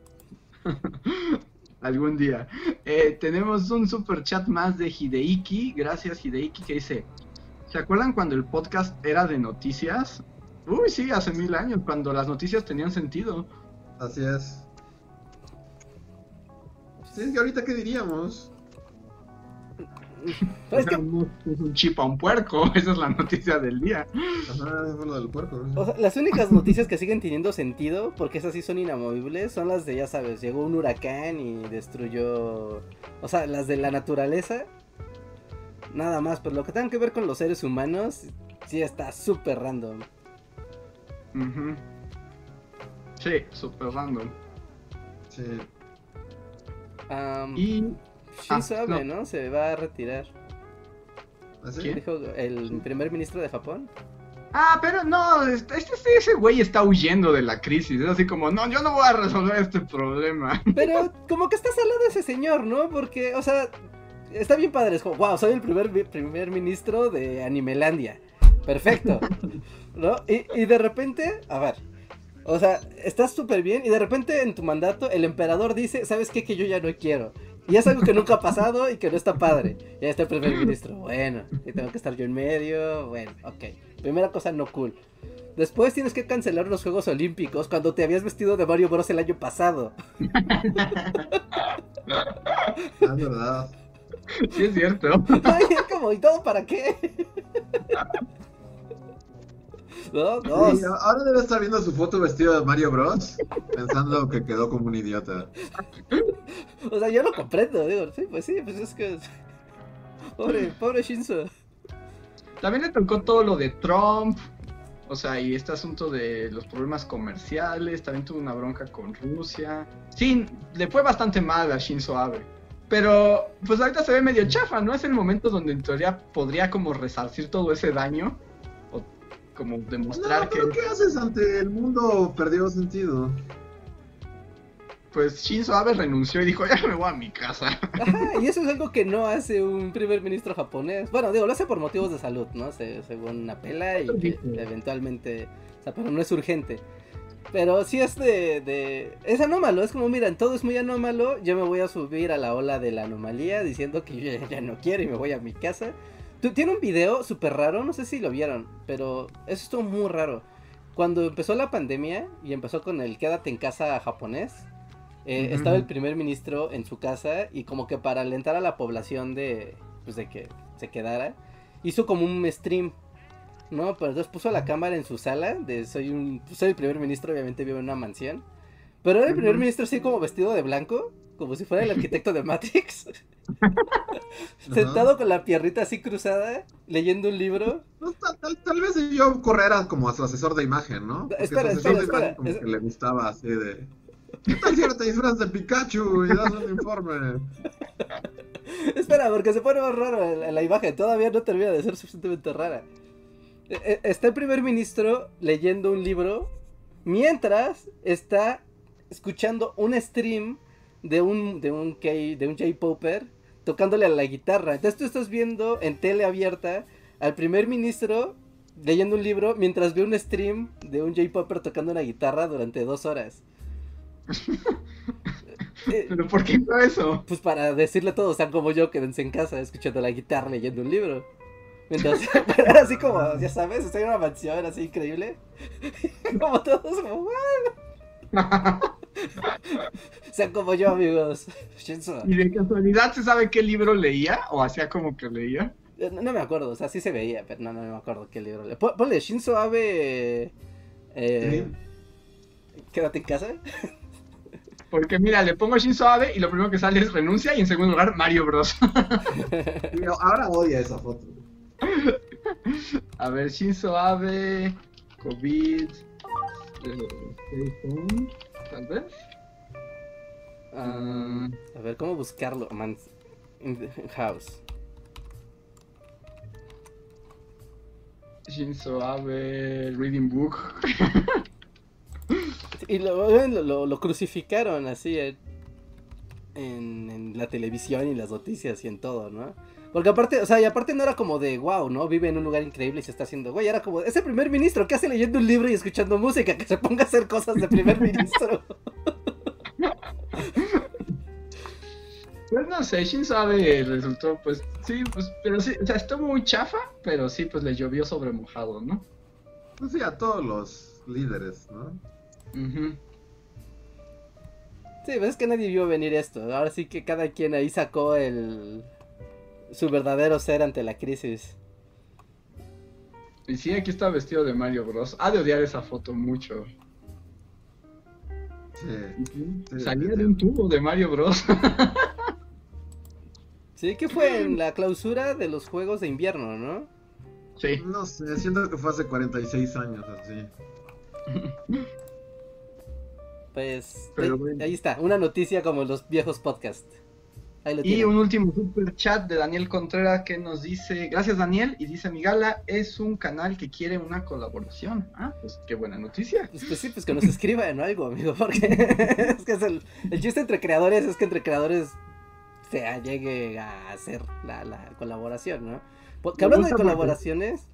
Algún día. Eh, tenemos un super chat más de Hideiki. Gracias, Hideiki, que dice: ¿Se acuerdan cuando el podcast era de noticias? Uy, sí, hace mil años, cuando las noticias tenían sentido. Así es. Sí, es que ahorita qué diríamos. Pero es que, Es un chip a un puerco, esa es la noticia del día. Ajá, fue lo del puerco. ¿no? o sea, las únicas noticias que siguen teniendo sentido, porque esas sí son inamovibles, son las de, ya sabes, llegó un huracán y destruyó... O sea, las de la naturaleza. Nada más, pero lo que tenga que ver con los seres humanos, sí está súper random. Ujú. Sí, super random. Sí. Y Shinzo ah, no. ¿no? Se va a retirar. ¿Así? ¿Quién? Dijo el primer ministro de Japón. Ah, pero no, este, este- ese güey está huyendo de la crisis. Es así como, no, yo no voy a resolver este problema. Pero como que está salado ese señor, ¿no? Porque, o sea, está bien padre. Es como, wow, soy el primer, primer ministro de Animelandia. Perfecto. ¿No? Y, y de repente, a ver. O sea, estás súper bien y de repente en tu mandato el emperador dice, ¿sabes qué? Que yo ya no quiero. Y es algo que nunca ha pasado y que no está padre. Ya está el primer ministro. Bueno, y tengo que estar yo en medio. Bueno, ok. Primera cosa no cool. Después tienes que cancelar los Juegos Olímpicos cuando te habías vestido de Mario Bros el año pasado. Ah, es verdad. Sí, es cierto. Ay, es como, ¿y todo para qué? No, no. Sí, ahora debe estar viendo su foto vestido de Mario Bros. Pensando que quedó como un idiota. O sea, yo lo comprendo, digo, sí, pues sí, pues es que. Pobre, pobre Shinzo. También le tocó todo lo de Trump. O sea, y este asunto de los problemas comerciales. También tuvo una bronca con Rusia. Sí, le fue bastante mal a Shinzo Abe. Pero, pues ahorita se ve medio chafa, ¿no? Es el momento donde en teoría podría como resarcir todo ese daño. Como demostrar No, que, ¿qué haces ante el mundo? Perdió sentido. pues, Shinzo Abe renunció y dijo, ya me voy a mi casa. Ajá, y eso es algo que no hace un primer ministro japonés. Bueno, digo, lo hace por motivos de salud, ¿no? Se- según apela y que eventualmente. O sea, pero no es urgente. Pero sí es de, de. Es anómalo, es como, miren, todo es muy anómalo. Yo me voy a subir a la ola de la anomalía diciendo que yo ya, ya no quiero y me voy a mi casa. Tiene un video súper raro, no sé si lo vieron, pero eso estuvo muy raro. Cuando empezó la pandemia y empezó con el quédate en casa japonés, eh, estaba el primer ministro en su casa y como que para alentar a la población de, pues de que se quedara, hizo como un stream, ¿no? Pero entonces puso la cámara en su sala, de soy un, soy el primer ministro, obviamente vivo en una mansión, pero era el primer ministro así como vestido de blanco, como si fuera el arquitecto de Matrix, sentado con la piernita así cruzada, leyendo un libro. No, tal, tal- vez yo correra como a su asesor de imagen, ¿no? Porque Espera, su asesor espera, de imagen como es- que le gustaba así de... ¿Qué tal si ahora te disfrazas de Pikachu y das un informe? Espera, espera, porque se pone más raro la, la imagen. Todavía no termina de ser suficientemente rara. E- e- Está el primer ministro leyendo un libro mientras está escuchando un stream de un de un K, de un J-Popper tocándole a la guitarra. Entonces tú estás viendo en tele abierta al primer ministro leyendo un libro mientras ve un stream de un J-Popper tocando una guitarra durante dos horas. Eh, ¿Pero por qué hizo eso? pues para decirle a todos, sean como yo, quédense en casa escuchando la guitarra leyendo un libro. Mientras, pero era así como, ya sabes, estoy en una mansión así increíble. como todos, como. sean como yo, amigos. ¿Y de casualidad se sabe qué libro leía? ¿O hacía como que leía? Eh, No, no me acuerdo, o sea, sí se veía, pero no, no me acuerdo qué libro. le- Pon- Ponle Shinzo Abe. Eh, Quédate en casa. Porque mira, le pongo Shinzo Abe y lo primero que sale es renuncia y en segundo lugar Mario Bros. Pero ahora odia esa foto. A ver, Shinzo Abe, COVID, eh, tal vez. Ah, a ver, ¿cómo buscarlo? Man, in the house. Shinzo Abe, Reading Book. Y lo, lo, lo- lo crucificaron así en, en, en la televisión y las noticias y en todo, ¿no? Porque aparte, o sea, y aparte no era como de wow, ¿no? Vive en un lugar increíble y se está haciendo, güey, era como, es el primer ministro, ¿qué hace leyendo un libro y escuchando música? Que se ponga a hacer cosas de primer ministro. Pues no sé, Shinzo Abe resultó, pues sí, pues, pero sí, o sea, estuvo muy chafa, pero sí, pues le llovió sobre mojado, ¿no? Pues sí, a todos los líderes, ¿no? Sí, pues es que nadie vio venir esto. Ahora sí que cada quien ahí sacó el su verdadero ser ante la crisis. Y sí, aquí está vestido de Mario Bros. Ha de odiar esa foto mucho. Sí. Sí, Salía sí. de un tubo de Mario Bros. Sí, que fue en la clausura de los Juegos de Invierno, ¿no? sí. No sé, siento que fue hace 46 años así. Pues Pero ahí, bueno. ahí está, una noticia como los viejos podcasts. Ahí lo Y tienen. un último super chat de Daniel Contreras que nos dice, gracias Daniel, y dice mi gala es un canal que quiere una colaboración. Ah, pues qué buena noticia. Pues, pues sí, pues que nos escriban algo, amigo, porque es que es el, el chiste entre creadores es que entre creadores se llegue a hacer la, la colaboración, ¿no? Porque hablando de gusta porque- colaboraciones,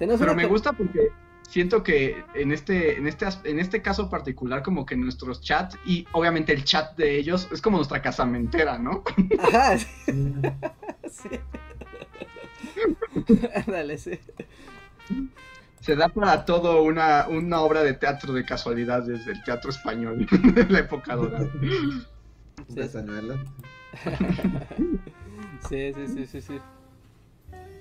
tenemos Pero una me gusta porque siento que en este, en este, as- en este caso particular, como que nuestros chats y obviamente el chat de ellos es como nuestra casamentera, ¿no? Ajá, sí. sí. Ándale, sí. Se da para todo una, una obra de teatro de casualidades del teatro español de la época dorada. Sí. Sí, sí, sí, sí, sí.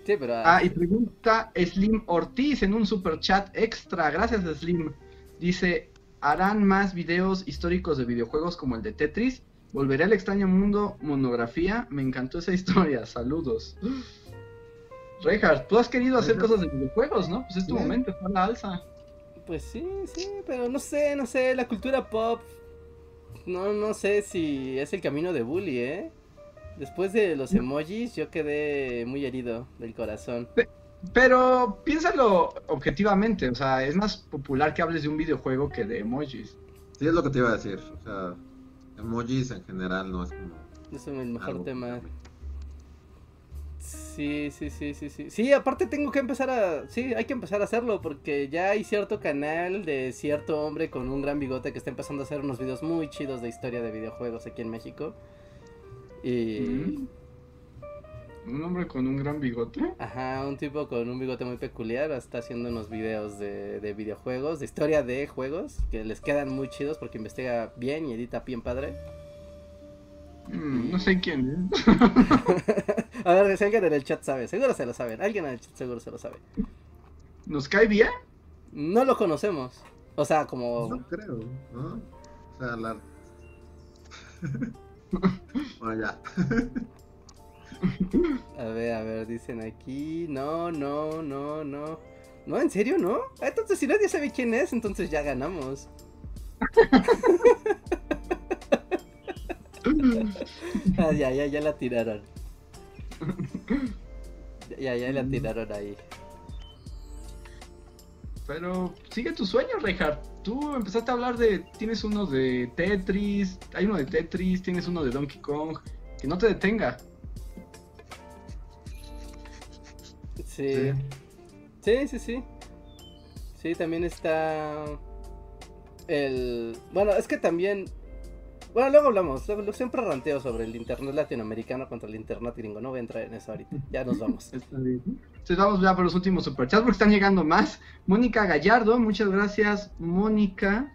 Sí, pero... Ah, y pregunta Slim Ortiz en un super chat extra. Gracias, Slim. Dice: ¿Harán más videos históricos de videojuegos como el de Tetris? Volveré al extraño mundo monografía. Me encantó esa historia. Saludos. Reinhardt, tú has querido hacer cosas de videojuegos, ¿no? Pues es tu Sí. momento, está a la alza. Pues sí, sí, pero no sé, no sé, la cultura pop, no, no sé si es el camino de Bully, ¿eh? Después de los emojis yo quedé muy herido del corazón. Pero piénsalo objetivamente, o sea, es más popular que hables de un videojuego que de emojis. Sí, es lo que te iba a decir. O sea, emojis en general no es como. Es el mejor algo tema. Sí, sí, sí, sí, sí. Sí, aparte tengo que empezar a... Sí, hay que empezar a hacerlo porque ya hay cierto canal de cierto hombre con un gran bigote que está empezando a hacer unos videos muy chidos de historia de videojuegos aquí en México. Y... Mm. Un hombre con un gran bigote. Ajá, un tipo con un bigote muy peculiar está haciendo unos videos de, de videojuegos, de historia de juegos, que les quedan muy chidos porque investiga bien y edita bien padre. Mm, no sé quién es. A ver, si alguien en el chat sabe, seguro se lo saben, alguien en el chat seguro se lo sabe. ¿Nos cae bien? No lo conocemos, o sea, como... No creo, ¿no? O sea, la. bueno, ya. A ver, a ver, dicen aquí, no, no, no, no. No, ¿en serio no? Ah, Entonces si nadie sabe quién es, entonces ya ganamos. Ah, ya, ya, ya la tiraron. Ya, ya la tiraron ahí. Pero sigue tu sueño, Reinhardt. Tú empezaste a hablar de. Tienes uno de Tetris, hay uno de Tetris, tienes uno de Donkey Kong. Que no te detenga. Sí. Sí, sí, sí. Sí, también está. El. Bueno, es que también. Bueno, luego hablamos. Luego, siempre ranteo sobre el internet latinoamericano contra el internet gringo. No voy a entrar en eso ahorita. Ya nos vamos. Entonces vamos ya por los últimos superchats porque están llegando más. Mónica Gallardo, muchas gracias, Mónica.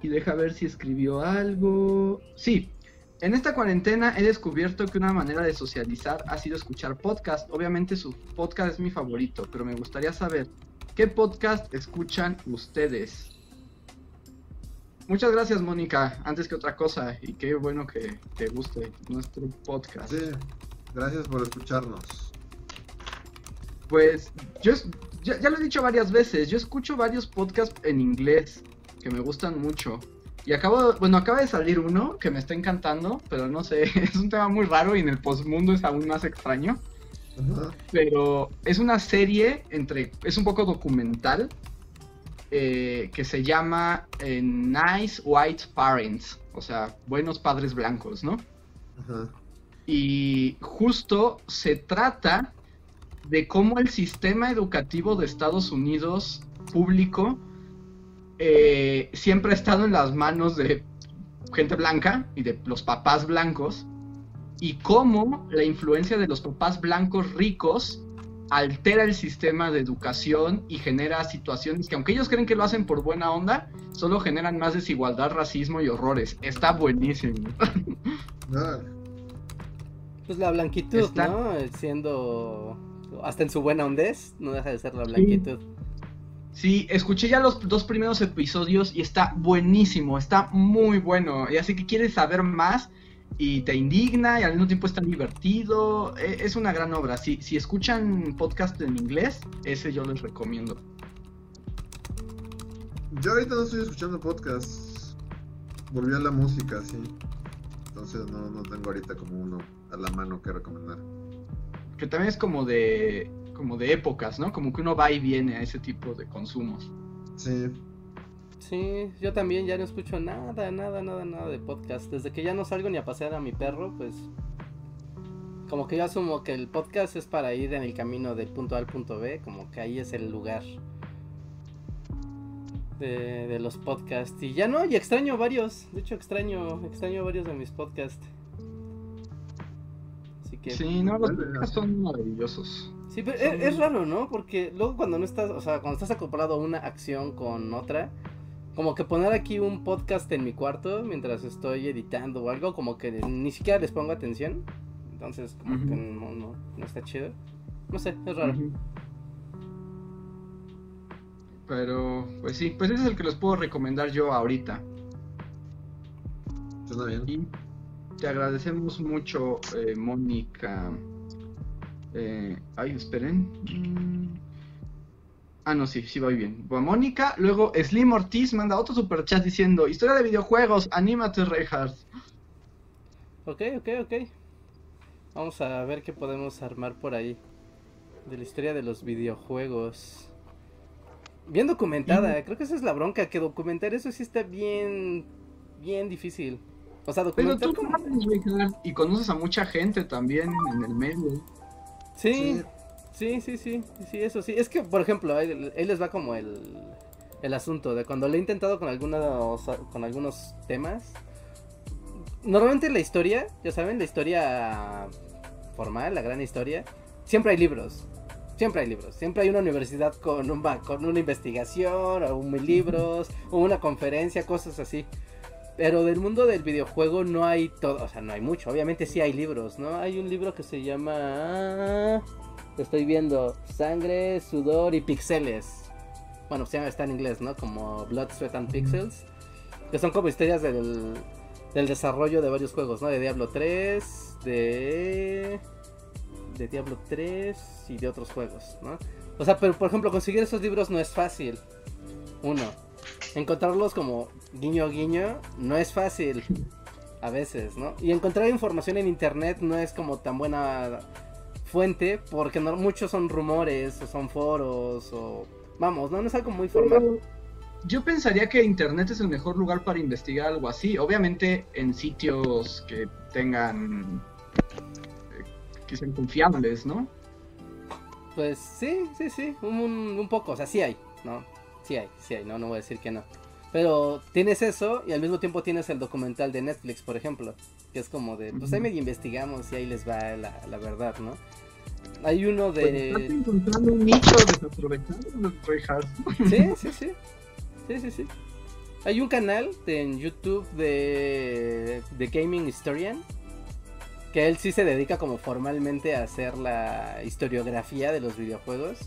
Y deja ver si escribió algo. Sí. En esta cuarentena he descubierto que una manera de socializar ha sido escuchar podcast. Obviamente su podcast es mi favorito, pero me gustaría saber qué podcast escuchan ustedes. Muchas gracias, Mónica, antes que otra cosa, y qué bueno que te guste nuestro podcast. Sí, gracias por escucharnos. Pues yo ya, ya lo he dicho varias veces, yo escucho varios podcasts en inglés que me gustan mucho. Y acabo, bueno, acaba de salir uno que me está encantando, pero no sé, es un tema muy raro y en el postmundo es aún más extraño. Ajá. Pero es una serie entre, es un poco documental eh, que se llama eh, Nice White Parents, o sea, buenos padres blancos, ¿no? Ajá. Y justo se trata de cómo el sistema educativo de Estados Unidos público eh, siempre ha estado en las manos de gente blanca y de los papás blancos y cómo la influencia de los papás blancos ricos altera el sistema de educación y genera situaciones que aunque ellos creen que lo hacen por buena onda, solo generan más desigualdad, racismo y horrores. Está buenísimo. Pues la blanquitud, Está- ¿no? Siendo. Hasta en su buena hondez, no deja de ser la blanquitud. Sí, escuché ya los dos primeros episodios y está buenísimo, está muy bueno. Y así que quieres saber más y te indigna y al mismo tiempo está divertido. E- Es una gran obra. Si, si escuchan podcast en inglés, ese yo les recomiendo. Yo ahorita no estoy escuchando podcasts. Volví a la música, sí. Entonces no, no tengo ahorita como uno a la mano que recomendar. Que también es como de como de épocas, ¿no? Como que uno va y viene a ese tipo de consumos. Sí. Sí, yo también ya no escucho nada, nada, nada, nada de podcast. Desde que ya no salgo ni a pasear a mi perro, pues. Como que yo asumo que el podcast es para ir en el camino del punto A al punto B, como que ahí es el lugar de, de los podcasts. Y ya no, y extraño varios. De hecho, extraño, extraño varios de mis podcasts. Así que. Sí, no, los podcasts son maravillosos. Sí, pero es, es raro, ¿no? Porque luego cuando no estás, o sea, cuando estás acoplado una acción con otra, como que poner aquí un podcast en mi cuarto mientras estoy editando o algo, como que ni siquiera les pongo atención. Entonces, como que no, no, no está chido. No sé, es raro. Pero, pues sí, pues ese es el que les puedo recomendar yo ahorita. Suena bien. Y te agradecemos mucho, eh, Mónica. Eh, ay, esperen. Mm. Ah, no, sí, sí voy bien. Bueno, Mónica, luego Slim Ortiz manda otro superchat diciendo: Historia de videojuegos, anímate, Reinhardt. Ok, ok, ok. Vamos a ver qué podemos armar por ahí. De la historia de los videojuegos. Bien documentada, creo que esa es la bronca, que documentar eso sí está bien, bien difícil. O sea, Pero documentar... tú como- y conoces a mucha gente también en el medio. Sí, sí, sí, sí, sí, eso sí. Es que, por ejemplo, ahí, les va como el, el asunto de cuando lo he intentado con algunos, con algunos temas. Normalmente la historia, ya saben, la historia formal, la gran historia, siempre hay libros. Siempre hay libros, siempre hay una universidad con, un, con una investigación, o un libros, o una conferencia, cosas así. Pero del mundo del videojuego no hay todo, o sea, no hay mucho. Obviamente sí hay libros, ¿no? Hay un libro que se llama... Estoy viendo. Sangre, sudor y pixeles. Bueno, se llama, está en inglés, ¿no? Como Blood, Sweat and Pixels. Que son como historias del, del desarrollo de varios juegos, ¿no? De Diablo 3, de... De Diablo 3 y de otros juegos, ¿no? O sea, pero por ejemplo, conseguir esos libros no es fácil. Uno. Encontrarlos como guiño guiño no es fácil. A veces, ¿no? Y encontrar información en internet no es como tan buena fuente porque no, muchos son rumores o son foros o vamos, no, no es algo muy formal. Yo pensaría que Internet es el mejor lugar para investigar algo así. Obviamente en sitios que tengan eh, que sean confiables, ¿no? Pues sí, sí, sí, un, un poco, o sea, sí hay, ¿no? Sí hay, sí hay, no, no voy a decir que no. Pero tienes eso y al mismo tiempo tienes el documental de Netflix, por ejemplo, que es como de, pues ahí medio investigamos y ahí les va la, la verdad, ¿no? Hay uno de... Pues estás encontrando un nicho desaprovechado, Sí, sí, sí. Sí, sí, sí. Hay un canal de, en YouTube de, de Gaming Historian que él sí se dedica como formalmente a hacer la historiografía de los videojuegos.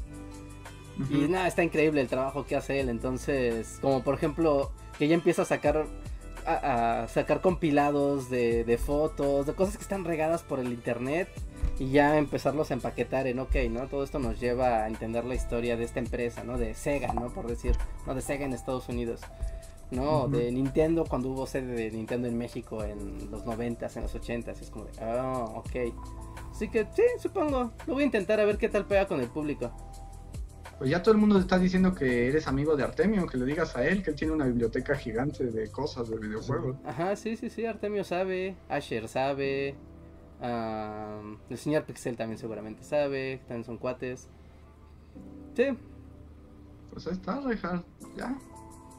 Y nada, está increíble el trabajo que hace él. Entonces, como por ejemplo, que ya empieza a sacar a, sacar compilados de, de, fotos, de cosas que están regadas por el internet y ya empezarlos a empaquetar en ok, ¿no? Todo esto nos lleva a entender la historia de esta empresa, ¿no? De Sega, ¿no? Por decir, no de Sega en Estados Unidos. ¿no? De Nintendo cuando hubo sede de Nintendo en México en los 90s, en los 80s. Es como de, ah, ok. Así que sí, supongo. Lo voy a intentar a ver qué tal pega con el público. Pues ya todo el mundo está diciendo que eres amigo de Artemio, que le digas a él que él tiene una biblioteca gigante de cosas, de videojuegos. Ajá, sí, sí, sí, Artemio sabe, Asher sabe, el señor Pixel también seguramente sabe, también son cuates. Sí. Pues ahí está, Reinhardt, ya.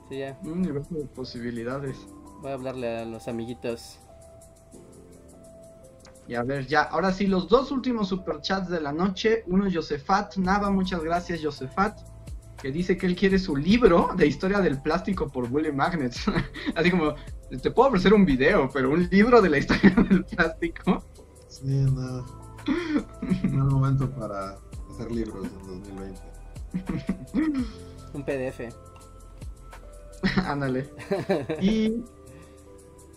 Sí, ya. Un universo de posibilidades. Voy a hablarle a los amiguitos. Y a ver, ya, ahora sí, los dos últimos superchats de la noche. Uno Josefat Nava, muchas gracias, Josefat. Que dice que él quiere su libro de historia del plástico por Willy Magnets. Así como, te puedo ofrecer un video, pero un libro de la historia del plástico. Sí, no. No es momento para hacer libros en 2020. un PDF. Ándale. y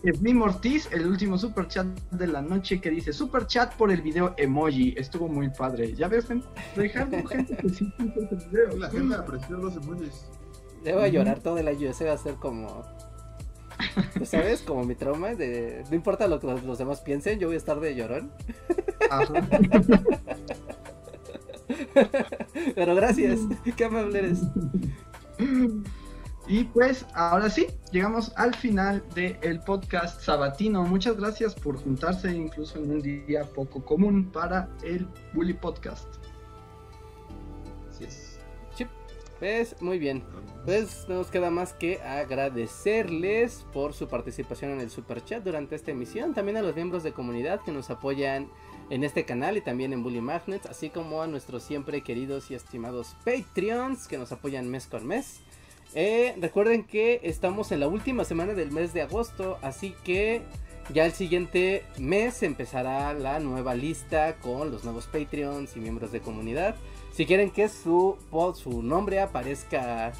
Slim Ortiz, el último super chat de la noche que dice super chat por el video emoji. Estuvo muy padre. Ya ves, dejando gente que sí el video. La gente apreció los emojis. Debo llorar todo el año. Ese va a ser como. ¿Sabes? Como mi trauma de. No importa lo que los, demás piensen, yo voy a estar de llorón. Pero gracias. Qué amable eres. Y pues ahora sí, llegamos al final del podcast sabatino. Muchas gracias por juntarse incluso en un día poco común para el Bully Podcast. Pues muy bien. Pues no nos queda más que agradecerles por su participación en el super chat durante esta emisión. También a los miembros de comunidad que nos apoyan en este canal y también en Bully Magnets. Así como a nuestros siempre queridos y estimados Patreons que nos apoyan mes con mes. Eh, recuerden que estamos en la última semana del mes de agosto, así que ya el siguiente mes empezará la nueva lista con los nuevos Patreons y miembros de comunidad. Si quieren que su, su nombre aparezca,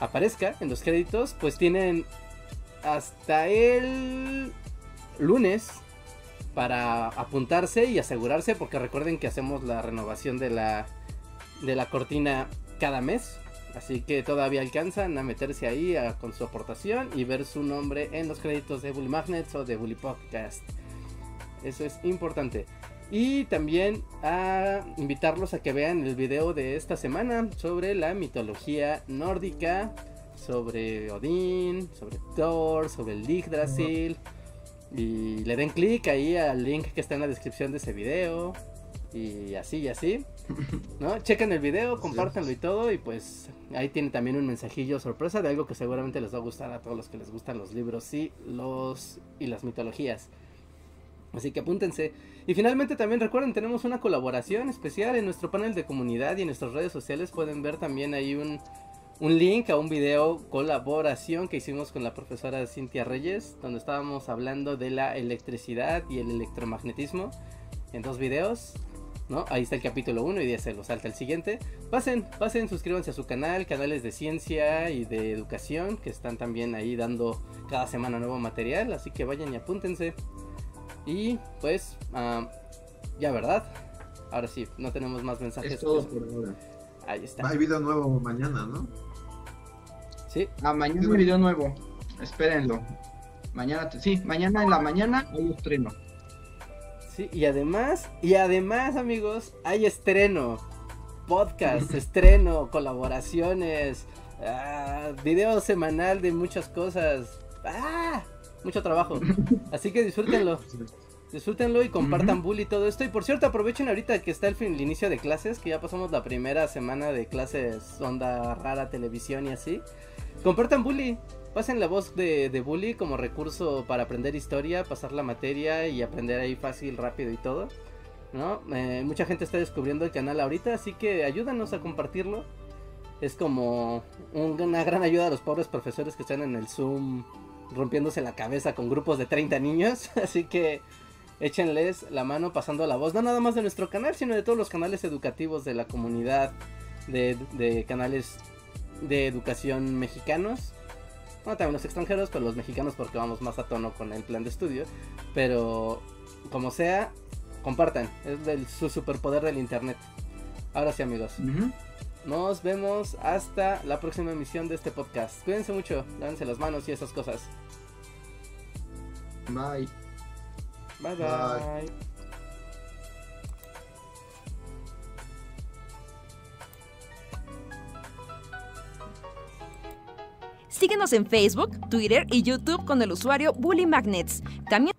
aparezca en los créditos, pues tienen hasta el lunes para apuntarse y asegurarse, porque recuerden que hacemos la renovación de la, de la cortina cada mes. Así que todavía alcanzan a meterse ahí con su aportación y ver su nombre en los créditos de Bully Magnets o de Bully Podcast. Eso es importante. Y también a invitarlos a que vean el video de esta semana sobre la mitología nórdica, sobre Odín, sobre Thor, sobre el Yggdrasil. Y le den clic ahí al link que está en la descripción de ese video. Y así y así. ¿No? Chequen el video, compártanlo y todo. Y pues ahí tiene también un mensajillo sorpresa de algo que seguramente les va a gustar a todos los que les gustan los libros y los y las mitologías. Así que apúntense. Y finalmente también recuerden, tenemos una colaboración especial en nuestro panel de comunidad y en nuestras redes sociales. Pueden ver también ahí un, un link a un video colaboración que hicimos con la profesora Cintia Reyes, donde estábamos hablando de la electricidad y el electromagnetismo en dos videos. Ahí está el capítulo 1 y ya se lo salta el siguiente. Pasen, pasen, suscríbanse a su canal, canales de ciencia y de educación, que están también ahí dando cada semana nuevo material, así que vayan y apúntense. Y pues, ah, ya verdad, ahora sí, no tenemos más mensajes. por ahora. Ahí está. Hay video nuevo mañana, ¿no? Sí. Ah, mañana hay video nuevo. Espérenlo. Mañana, sí, mañana en la mañana hay estreno. Sí, y además, y además, amigos, hay estreno. Podcast, estreno, colaboraciones, ah, video semanal de muchas cosas. ¡Ah! Mucho trabajo. Así que disfrútenlo. Disfrútenlo y compartan Bully y todo esto. Y por cierto, aprovechen ahorita que está el, fin, el inicio de clases, que ya pasamos la primera semana de clases onda rara, televisión y así. Compartan Bully. Pasen la voz de, de Bully como recurso para aprender historia, pasar la materia y aprender ahí fácil, rápido y todo. ¿No? Eh, mucha gente está descubriendo el canal ahorita, así que ayúdanos a compartirlo. Es como una gran ayuda a los pobres profesores que están en el Zoom rompiéndose la cabeza con grupos de 30 niños. Así que échenles la mano pasando la voz, no nada más de nuestro canal, sino de todos los canales educativos de la comunidad de, de canales de educación mexicanos. Bueno, también los extranjeros, pero los mexicanos porque vamos más a tono con el plan de estudio. Pero como sea, compartan. Es del, su superpoder del internet. Ahora sí, amigos. Nos vemos hasta la próxima emisión de este podcast. Cuídense mucho, lávense las manos y esas cosas. Bye. Bye bye. Síguenos en Facebook, Twitter y YouTube con el usuario Bully Magnets. También